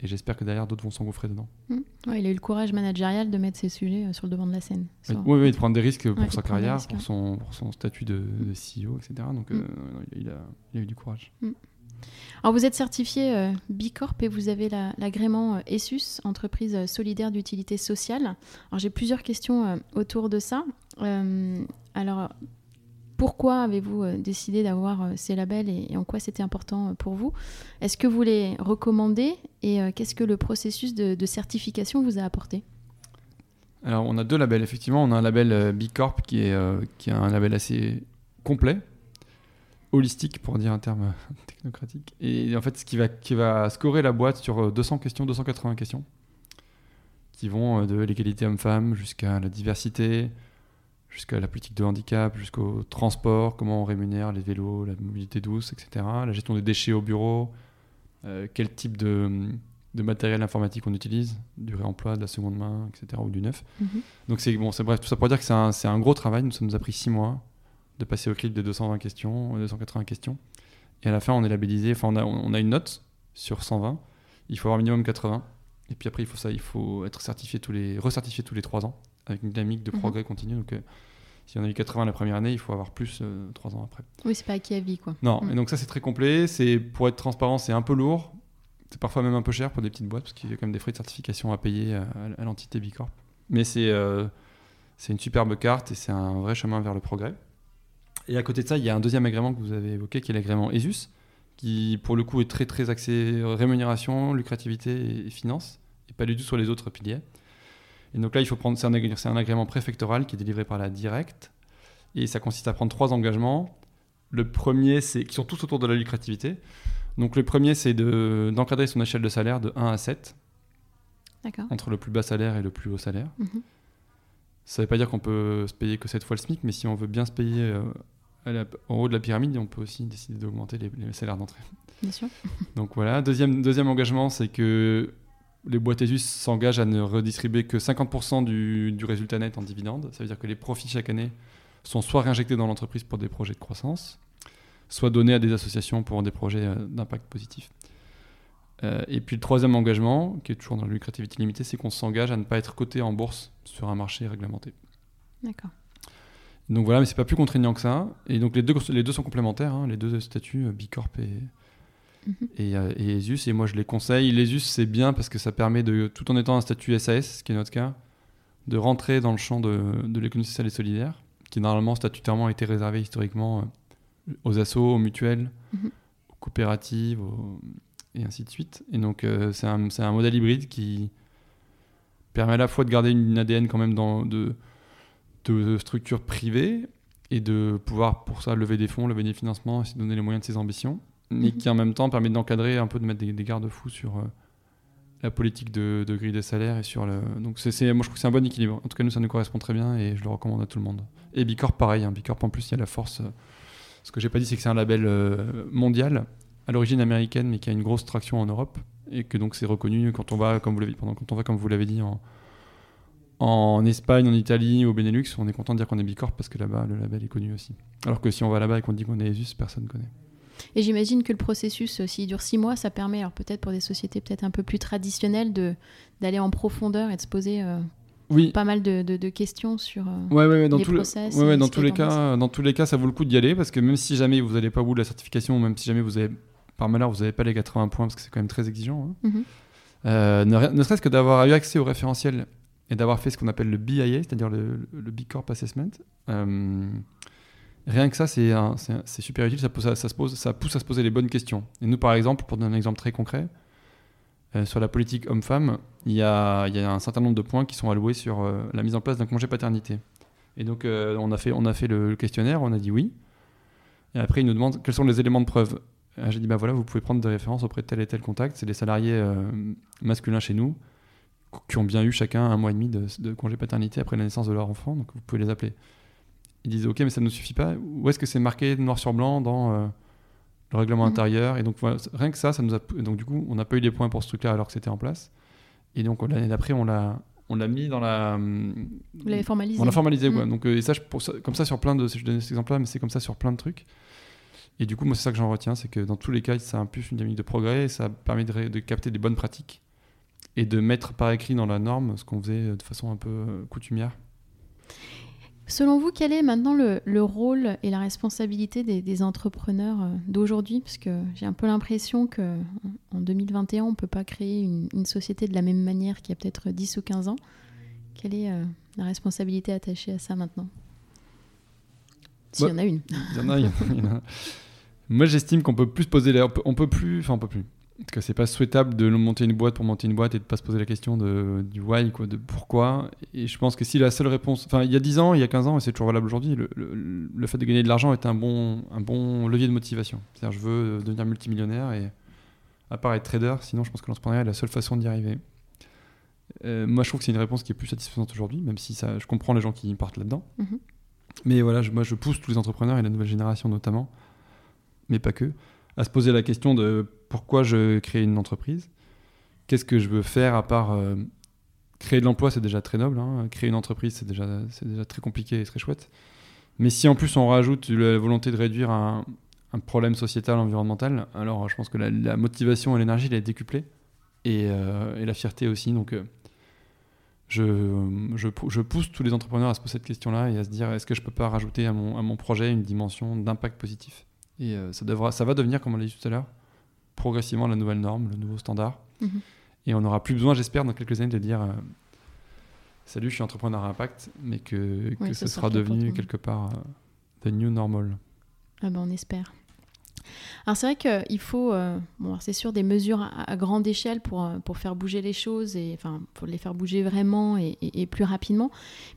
et j'espère que derrière d'autres vont s'engouffrer dedans. Mmh. il a eu le courage managérial de mettre ces sujets euh, sur le devant de la scène. Oui, oui, de prendre des risques pour sa carrière, pour, son, pour son statut de, de CEO, etc. Donc, mmh. euh, il, a, il, a, eu du courage. Mmh. Alors vous êtes certifié euh, Bicorp et vous avez l'agrément la, euh, ESUS, entreprise euh, solidaire d'utilité sociale. Alors j'ai plusieurs questions autour de ça. alors pourquoi avez-vous décidé d'avoir ces labels et, en quoi c'était important pour vous? Est-ce que vous les recommandez? Et qu'est-ce que le processus de, de, certification vous a apporté? Alors on a deux labels effectivement. On a un label Bicorp qui est, qui est un label assez complet holistique pour dire un terme technocratique. Et en fait, ce qui va, qui va scorer la boîte sur 200 euh, questions, 280 questions, qui vont euh, de l'égalité homme-femme jusqu'à la diversité, jusqu'à la politique de handicap, jusqu'au transport, comment on rémunère les vélos, la mobilité douce, etc. La gestion des déchets au bureau, euh, quel type de, de, matériel informatique on utilise, du réemploi, de la seconde main, etc. ou du neuf. Mhm. Donc c'est bon, c'est bref, tout ça pour dire que c'est un, un, gros travail. ça nous a pris six mois de passer au clip des 220 questions, 280 questions. Et à la fin, on est labellisé, enfin, on a, on a une note sur 120. Il faut avoir minimum 80. Et puis après, il faut ça, il faut être certifié tous les, recertifié tous les 3 ans, avec une dynamique de mhm. progrès continu. Donc, euh, si on a eu 80 la première année, il faut avoir plus euh, 3 ans après. Oui, c'est pas acquis à vie, quoi. Non, mhm. et donc ça, c'est très complet. C'est, pour être transparent, c'est un peu lourd. C'est parfois même un peu cher pour des petites boîtes, parce qu'il y a quand même des frais de certification à payer à, l'entité Bicorp. Mais c'est, euh, c'est une superbe carte et c'est un vrai chemin vers le progrès. Et à côté de ça, il y a un deuxième agrément que vous avez évoqué, qui est l'agrément ESUS, qui pour le coup est très très axé rémunération, lucrativité et, finance, et pas du tout sur les autres piliers. Et donc là, il faut prendre, c'est un, un, agrément préfectoral qui est délivré par la directe, et ça consiste à prendre trois engagements. Le premier, c'est qui sont tous autour de la lucrativité. Donc le premier, c'est de, d'encadrer son échelle de salaire de 1 à 7, entre le plus bas salaire et le plus haut salaire. Mhm. Ça ne veut pas dire qu'on peut se payer que 7 fois le SMIC, mais si on veut bien se payer euh, en haut de la pyramide, on peut aussi décider d'augmenter les, salaires d'entrée. Bien sûr. Donc voilà. Deuxième, deuxième engagement, c'est que les boîtes ESUS s'engagent à ne redistribuer que 50% du, du, résultat net en dividendes. Ça veut dire que les profits chaque année sont soit réinjectés dans l'entreprise pour des projets de croissance, soit donnés à des associations pour des projets euh, d'impact positif. Euh, et puis le troisième engagement, qui est toujours dans la lucrativité limitée, c'est qu'on s'engage à ne pas être coté en bourse sur un marché réglementé. D'accord. Donc voilà, mais c'est pas plus contraignant que ça. Et donc les deux, les deux sont complémentaires, hein, les deux statuts, euh, Bicorp et, mhm. et, euh, et, ESUS. Et moi je les conseille. L'ESUS c'est bien parce que ça permet, de, tout en étant un statut SAS, ce qui est notre cas, de rentrer dans le champ de, de l'économie sociale et solidaire, qui normalement statutairement a été réservé historiquement aux assos, aux mutuelles, mhm. aux coopératives, et ainsi de suite. Et donc c'est un, un, modèle hybride qui permet à la fois de garder une ADN quand même dans, de de structures privées et de pouvoir pour ça lever des fonds, lever des financements, et donner les moyens de ses ambitions, mais mhm. qui en même temps permet d'encadrer un peu, de mettre des, garde-fous sur euh, la politique de, de, grille des salaires et sur le. Donc, c'est, moi, je trouve que c'est un bon équilibre. En tout cas, nous, ça nous correspond très bien et je le recommande à tout le monde. Et Bicorp, pareil. Hein. Bicorp, en plus, il y a la force. ce que j'ai pas dit, c'est que c'est un label mondial, à l'origine américaine, mais qui a une grosse traction en Europe et que donc c'est reconnu quand on va, comme vous l'avez, pendant, quand on va, comme vous l'avez dit, en, en Espagne, en Italie, au Benelux, on est content de dire qu'on est Bicorp parce que là-bas, le label est connu aussi. Alors que si on va là-bas et qu'on dit qu'on est ESUS, personne ne connaît. Et j'imagine que le processus, s'il dure six mois, ça permet, alors peut-être pour des sociétés peut-être un peu plus traditionnelles, de, d'aller en profondeur et de se poser euh, oui. pas mal de, de, questions sur euh, ouais, ouais, dans les process. ouais, dans, tous les cas, dans tous les cas, ça vaut le coup d'y aller parce que même si jamais vous n'allez pas au bout de la certification, même si jamais vous avez, par malheur, vous n'avez pas les 80 points parce que c'est quand même très exigeant, hein, mhm. euh, ne, serait-ce que d'avoir eu accès au référentiel et d'avoir fait ce qu'on appelle le BIA, c'est-à-dire le, le Corp Assessment. Rien que ça, c'est super utile, ça, ça, se pose, ça pousse à se poser les bonnes questions. Et nous, par exemple, pour donner un exemple très concret, euh, sur la politique homme-femme, il y a, un certain nombre de points qui sont alloués sur euh, la mise en place d'un congé paternité. Et donc, euh, on, a fait, on a fait le, questionnaire, on a dit oui. Et après, il nous demande quels sont les éléments de preuve. J'ai dit, bah voilà, vous pouvez prendre des références auprès de tel et tel contact. C'est des salariés masculins chez nous qui ont bien eu chacun un mois et demi de, de congé paternité après la naissance de leur enfant, donc vous pouvez les appeler. Ils disent ok mais ça ne nous suffit pas. Où est-ce que c'est marqué noir sur blanc dans euh, le règlement mhm. intérieur? Et donc rien que ça ça nous a donc du coup on n'a pas eu des points pour ce truc là alors que c'était en place. Et donc l'année d'après on l'a on l'a mis dans la vous l'avez formalisé. on l'a formalisé quoi. Mhm. donc euh, et ça, pour comme ça sur plein de je donne cet exemple là mais c'est comme ça sur plein de trucs et du coup moi c'est ça que j'en retiens c'est que dans tous les cas ça impulse une dynamique de progrès et ça permet de, de capter des bonnes pratiques et de mettre par écrit dans la norme ce qu'on faisait de façon un peu euh, coutumière Selon vous, quel est maintenant le, rôle et la responsabilité des, entrepreneurs euh, d'aujourd'hui? Parce que j'ai un peu l'impression qu'en 2021, on ne peut pas créer une, société de la même manière qu'il y a peut-être 10 ou 15 ans. Quelle est euh, la responsabilité attachée à ça maintenant? S'il y en a une. Il y en a, il y en a. Moi, j'estime qu'on peut plus poser les... On peut plus... Enfin, on peut plus en tout cas, c'est pas souhaitable de monter une boîte pour monter une boîte et de pas se poser la question de, du why, quoi, de pourquoi. Et je pense que si la seule réponse. Enfin, il y a 10 ans, il y a 15 ans, et c'est toujours valable aujourd'hui, le, le, fait de gagner de l'argent est un bon, un bon levier de motivation. C'est-à-dire, je veux devenir multimillionnaire et à part être trader, sinon je pense que l'entrepreneuriat est la seule façon d'y arriver. Euh, moi, je trouve que c'est une réponse qui est plus satisfaisante aujourd'hui, même si ça, je comprends les gens qui partent là-dedans. Mm-hmm. Mais voilà, moi, je pousse tous les entrepreneurs et la nouvelle génération notamment, mais pas que, à se poser la question de pourquoi je crée une entreprise Qu'est-ce que je veux faire à part euh, créer de l'emploi C'est déjà très noble. Hein. Créer une entreprise, c'est déjà, déjà très compliqué et très chouette. Mais si en plus on rajoute la volonté de réduire un, problème sociétal, environnemental, alors je pense que la, motivation et l'énergie, elle est décuplée. Et, euh, et, la fierté aussi. Donc euh, je, je, je, pousse tous les entrepreneurs à se poser cette question-là et à se dire est-ce que je peux pas rajouter à mon, à mon projet une dimension d'impact positif? Et ça, devra, ça va devenir, comme on l'a dit tout à l'heure, progressivement la nouvelle norme, le nouveau standard. Mhm. Et on n'aura plus besoin, j'espère, dans quelques années, de dire euh, Salut, je suis entrepreneur à impact, mais que, que ce, sera devenu quelque part euh, the new normal. Ah ben, on espère. Alors c'est vrai qu'il faut, euh, bon, c'est sûr, des mesures à, grande échelle pour, pour faire bouger les choses et enfin pour les faire bouger vraiment et, plus rapidement.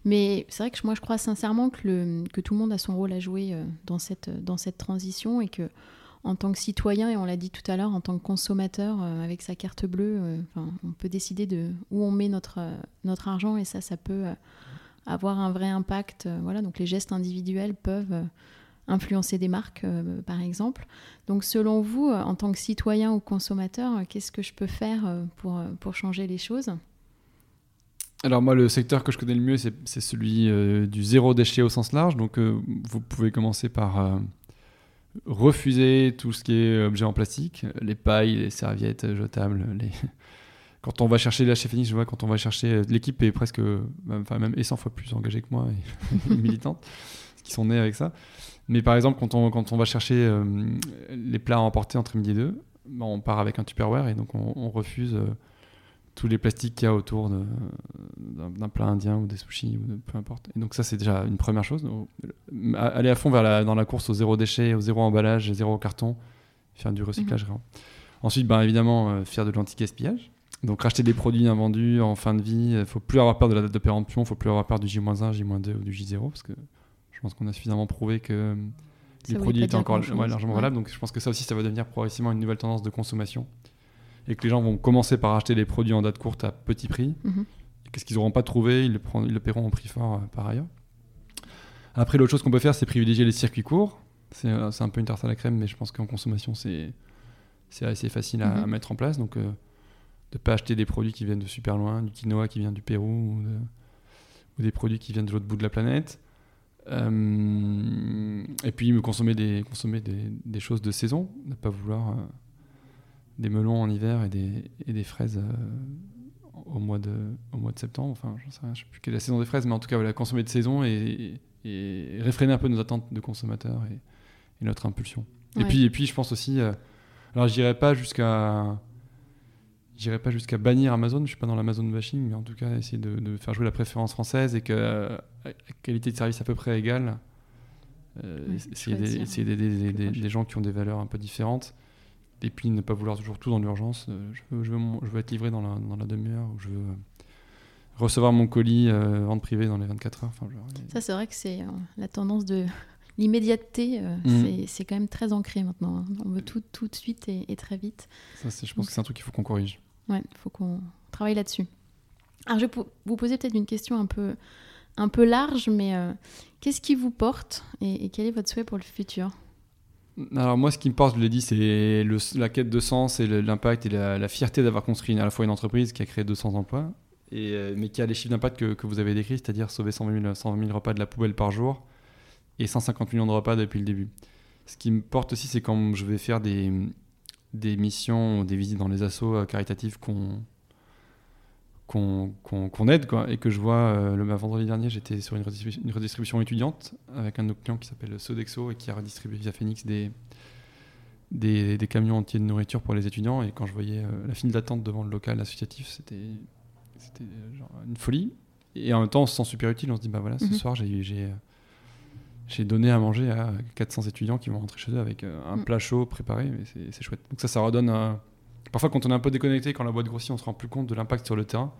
Mais c'est vrai que moi je crois sincèrement que, que tout le monde a son rôle à jouer dans cette, dans cette transition et que en tant que citoyen, et on l'a dit tout à l'heure, en tant que consommateur, euh, avec sa carte bleue, euh, on peut décider de où on met notre, euh, notre argent et ça, ça peut avoir un vrai impact. voilà, donc les gestes individuels peuvent influencer des marques, par exemple. Donc selon vous, en tant que citoyen ou consommateur, qu'est-ce que je peux faire pour, pour changer les choses? Alors moi, le secteur que je connais le mieux, c'est celui du zéro déchet au sens large. Donc vous pouvez commencer par refuser tout ce qui est objet en plastique, les pailles, les serviettes jetables, les... quand on va chercher la chef je vois quand on va chercher l'équipe est presque enfin même et 100 fois plus engagée que moi et militante qui sont nés avec ça. Mais par exemple quand on, quand on va chercher euh, les plats à emporter entre midi et deux, ben, on part avec un Tupperware et donc on, refuse euh, tous les plastiques qu'il y a autour d'un plat indien ou des sushis ou peu importe. Et donc ça c'est déjà une première chose. aller à fond vers la, dans la course au zéro déchet, au zéro emballage, zéro carton, faire du recyclage. Mhm. Ensuite, ben, évidemment, euh, faire de l'anti-gaspillage. Donc racheter des produits invendus en fin de vie. Il ne faut plus avoir peur de la date de péremption, il ne faut plus avoir peur du J-1, J-2 ou du J0 parce que je pense qu'on a suffisamment prouvé que les produits étaient encore largement valables. Donc je pense que ça aussi, ça va devenir progressivement une nouvelle tendance de consommation et que les gens vont commencer par acheter des produits en date courte à petit prix. Et Qu'est-ce qu'ils n'auront pas trouvé, ils le, prendront- ils le paieront au prix fort euh, par ailleurs. Après, l'autre chose qu'on peut faire, c'est privilégier les circuits courts. C'est euh, un peu une tarte à la crème, mais je pense qu'en consommation, c'est assez facile à, Mhm. à mettre en place. Donc, euh, de ne pas acheter des produits qui viennent de super loin, du quinoa qui vient du Pérou, ou, de- ou des produits qui viennent de l'autre bout de la planète. Euh, et puis, me consommer des, consommer des, des choses de saison, ne pas vouloir euh, des melons en hiver et des, et des fraises euh, au, mois de, au mois de septembre. Enfin, je sais rien, je sais plus quelle est la saison des fraises, mais en tout cas, voilà, consommer de saison et, et réfréner un peu nos attentes de consommateurs et, notre impulsion. Et, puis, et puis, je pense aussi, alors je dirais pas jusqu'à. J'irai pas jusqu'à bannir Amazon, je suis pas dans l'Amazon bashing, mais en tout cas essayer de, de faire jouer la préférence française et que euh, qualité de service à peu près égale, euh, Ouais, essayer d'aider- des, gens qui ont des valeurs un peu différentes et puis ne pas vouloir toujours tout dans l'urgence. Euh, Je veux, je, veux mon- je veux être livré dans la, dans la demi-heure ou je veux recevoir mon colis euh, vente privée dans les 24 heures. Enfin, genre, Ça, c'est vrai que c'est euh, la tendance de l'immédiateté. euh, Mhm. c'est- quand même très ancré maintenant. hein. On veut tout tout de suite et, et très vite. ça, je pense que c'est un truc qu'il faut qu'on corrige. Il faut qu'on travaille là-dessus. Alors, je vais vous poser peut-être une question un peu, un peu large, mais euh, qu'est-ce qui vous porte et, quel est votre souhait pour le futur? Alors moi, ce qui me porte, je l'ai dit, c'est la quête de sens et l'impact et la, fierté d'avoir construit à la fois une entreprise qui a créé 200 emplois, et, euh, mais qui a les chiffres d'impact que, que vous avez décrits, c'est-à-dire sauver 120 000, 120 000 repas de la poubelle par jour et 150 millions de repas depuis le début. Ce qui me porte aussi, c'est quand je vais faire des, des missions, des visites dans les assos euh, caritatives qu'on qu'on qu'on aide quoi. Et que je vois euh, le bah, vendredi dernier j'étais sur une redistribution, une redistribution étudiante avec un de nos clients qui s'appelle Sodexo et qui a redistribué via Phoenix des, des, des camions entiers de nourriture pour les étudiants. Et quand je voyais euh, la file d'attente devant le local associatif c'était c'était une folie. Et en même temps on se sent super utile on se dit bah voilà ce Mhm. soir j'ai j'ai donné à manger à 400 étudiants qui vont rentrer chez eux avec euh, un Mm. plat chaud préparé mais c'est chouette donc ça ça redonne un- parfois quand on est un peu déconnecté quand la boîte grossit on se rend plus compte de l'impact sur le terrain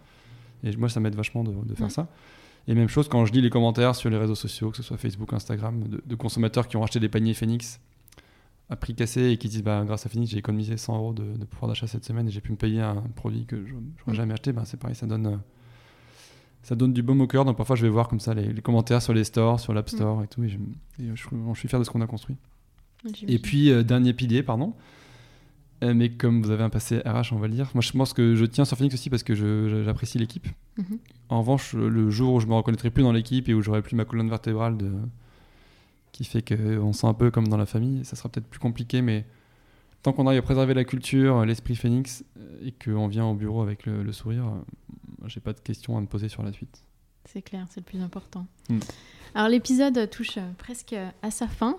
et moi ça m'aide vachement de, de faire Ouais. ça et même chose quand je lis les commentaires sur les réseaux sociaux que ce soit Facebook Instagram de, de consommateurs qui ont acheté des paniers Phoenix à prix cassé et qui disent bah, grâce à Phoenix j'ai économisé 100 euros de, de pouvoir d'achat cette semaine et j'ai pu me payer un produit que je n'aurais Mm. jamais acheté bah, c'est pareil ça donne euh, ça donne du baume au cœur donc parfois je vais voir comme ça les, les commentaires sur les stores sur l'App Store et tout et, je, et je, je suis fier de ce qu'on a construit et puis, euh, dernier pilier, pardon. Euh, mais comme vous avez un passé RH, on va le dire. Moi, je pense que je tiens sur Phoenix aussi parce que j'apprécie l'équipe. Mhm. En revanche, le jour où je me reconnaîtrai plus dans l'équipe et où j'aurai plus ma colonne vertébrale de... qui fait qu'on sent un peu comme dans la famille, ça sera peut-être plus compliqué, mais tant qu'on arrive à préserver la culture, l'esprit Phoenix, euh, et qu'on vient au bureau avec le, le sourire, euh, j'ai pas de questions à me poser sur la suite. C'est clair, c'est le plus important. Mm. Alors l'épisode touche euh, presque à sa fin,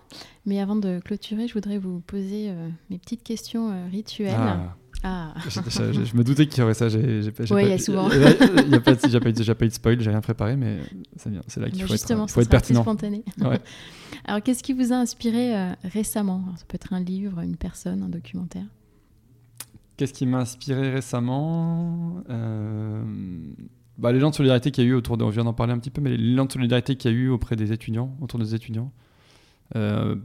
mais avant de clôturer, je voudrais vous poser euh, mes petites questions euh, rituelles. Ah. Ah. Je, je- je- je me doutais qu'il y aurait ça. Pas- pas- il y a souvent. Il y a, il y a pas de, j'ai pas eu de- j'ai pas eu de spoil, j'ai rien préparé, mais c'est bien. C'est là qu'il Bah, faut justement, être, faut être pertinent. spontané. Ouais. Alors qu'est-ce qui vous a inspiré euh, récemment? Alors, Ça peut être un livre, une personne, un documentaire. Qu'est-ce qui m'a inspiré récemment Euh, bah, L'élan de solidarité qu'il y a eu autour de. On vient d'en parler un petit peu, mais l'élan de solidarité qu'il y a eu auprès des étudiants, autour des étudiants. Euh,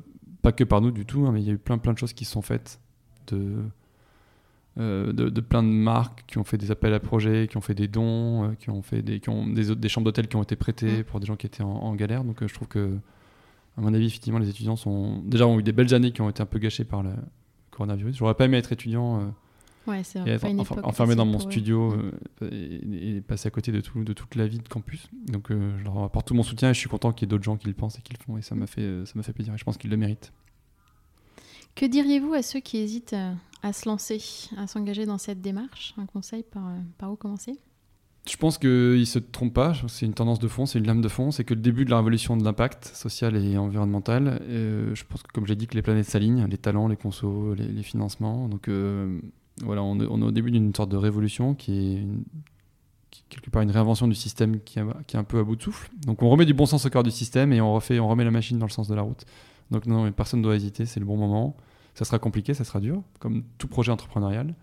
pas que par nous du tout, hein, mais il y a eu plein plein de choses qui se sont faites. De, euh, de, de plein de marques qui ont fait des appels à projets, qui ont fait des dons, euh, qui ont fait des, qui ont des, des chambres d'hôtel qui ont été prêtées Mm. pour des gens qui étaient en, en galère. Donc je trouve que, à mon avis, effectivement, les étudiants sont déjà ont eu des belles années qui ont été un peu gâchées par le coronavirus. J'aurais pas aimé être étudiant. Euh, Ouais, c'est et être enfer- enfermé dans mon eux. studio euh, et, et passer à côté de, tout, de toute la vie de campus. Donc euh, je leur apporte tout mon soutien et je suis content qu'il y ait d'autres gens qui le pensent et qui le font. Et ça m'a fait, euh, ça m'a fait plaisir et je pense qu'ils le méritent. Que diriez-vous à ceux qui hésitent euh, à se lancer, à s'engager dans cette démarche? Un conseil par, euh, par où commencer? Je pense qu'ils se trompent pas, c'est une tendance de fond, c'est une lame de fond, c'est que le début de la révolution de l'impact social et environnemental, euh, je pense que comme j'ai dit que les planètes s'alignent, les talents, les consos, les, les financements, donc euh, voilà, on est, on est au début d'une sorte de révolution qui est une- qui quelque part une réinvention du système qui, a- qui est un peu à bout de souffle. Donc on remet du bon sens au cœur du système et on, refait, on remet la machine dans le sens de la route. Donc non, personne ne doit hésiter, c'est le bon moment. Ça sera compliqué, ça sera dur, comme tout projet entrepreneurial.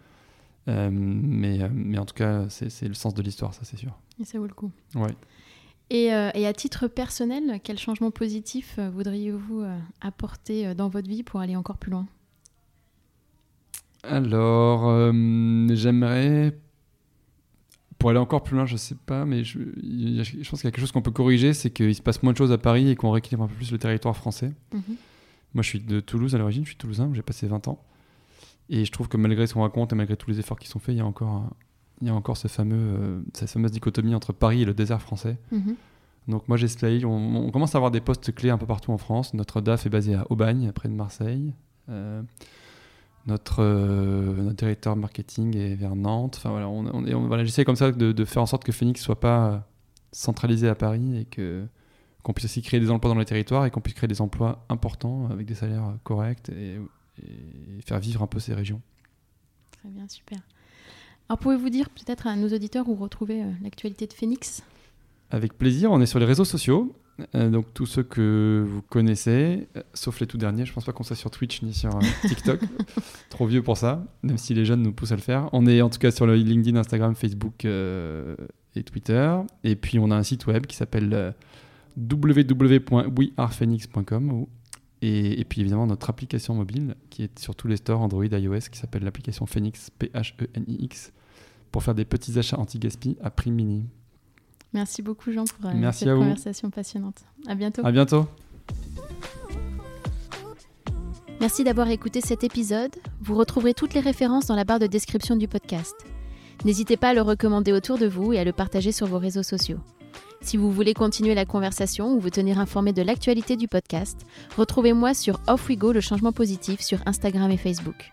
Euh, mais, euh, mais en tout cas, c'est le sens de l'histoire, ça c'est sûr. Et ça vaut le coup. Ouais. Et, euh, et à titre personnel, quel changement positif voudriez-vous apporter dans votre vie pour aller encore plus loin? Alors, euh, j'aimerais. Pour aller encore plus loin, je sais pas, mais je, pense qu'il y a quelque chose qu'on peut corriger, c'est qu'il se passe moins de choses à Paris et qu'on rééquilibre un peu plus le territoire français. Mhm. Moi, je suis de Toulouse à l'origine, je suis toulousain, j'ai passé 20 ans. Et je trouve que malgré ce qu'on raconte et malgré tous les efforts qui sont faits, il y a encore, un- il y a encore ce fameux, euh, cette fameuse dichotomie entre Paris et le désert français. Mhm. Donc moi j'essaye, on, on commence à avoir des postes clés un peu partout en France. Notre DAF est basé à Aubagne, près de Marseille. Euh, notre, euh, notre directeur marketing est vers Nantes. Enfin voilà, on, on, et on- voilà, j'essaie comme ça de, de faire en sorte que Phoenix soit pas euh, centralisé à Paris et que qu'on puisse aussi créer des emplois dans les territoires et qu'on puisse créer des emplois importants avec des salaires corrects et, et faire vivre un peu ces régions. Très bien, super. Alors pouvez-vous dire peut-être à nos auditeurs où retrouver euh, l'actualité de Phoenix? Avec plaisir, on est sur les réseaux sociaux. Euh, donc tous ceux que vous connaissez, euh, sauf les tout derniers, je pense pas qu'on soit sur Twitch ni sur euh, TikTok, trop vieux pour ça, même si les jeunes nous poussent à le faire. On est en tout cas sur le LinkedIn, Instagram, Facebook et Twitter. Et puis on a un site web qui s'appelle www.wearephoenix.com et, et puis évidemment notre application mobile qui est sur tous les stores Android, iOS, qui s'appelle l'application Phoenix, P-H-E-N-I-X, pour faire des petits achats anti-gaspi à prix mini. Merci beaucoup Jean pour euh, Merci cette à vous. conversation passionnante. À bientôt. À bientôt. Merci d'avoir écouté cet épisode. Vous retrouverez toutes les références dans la barre de description du podcast. N'hésitez pas à le recommander autour de vous et à le partager sur vos réseaux sociaux. Si vous voulez continuer la conversation ou vous tenir informé de l'actualité du podcast, retrouvez-moi sur Off We Go le changement positif sur Instagram et Facebook.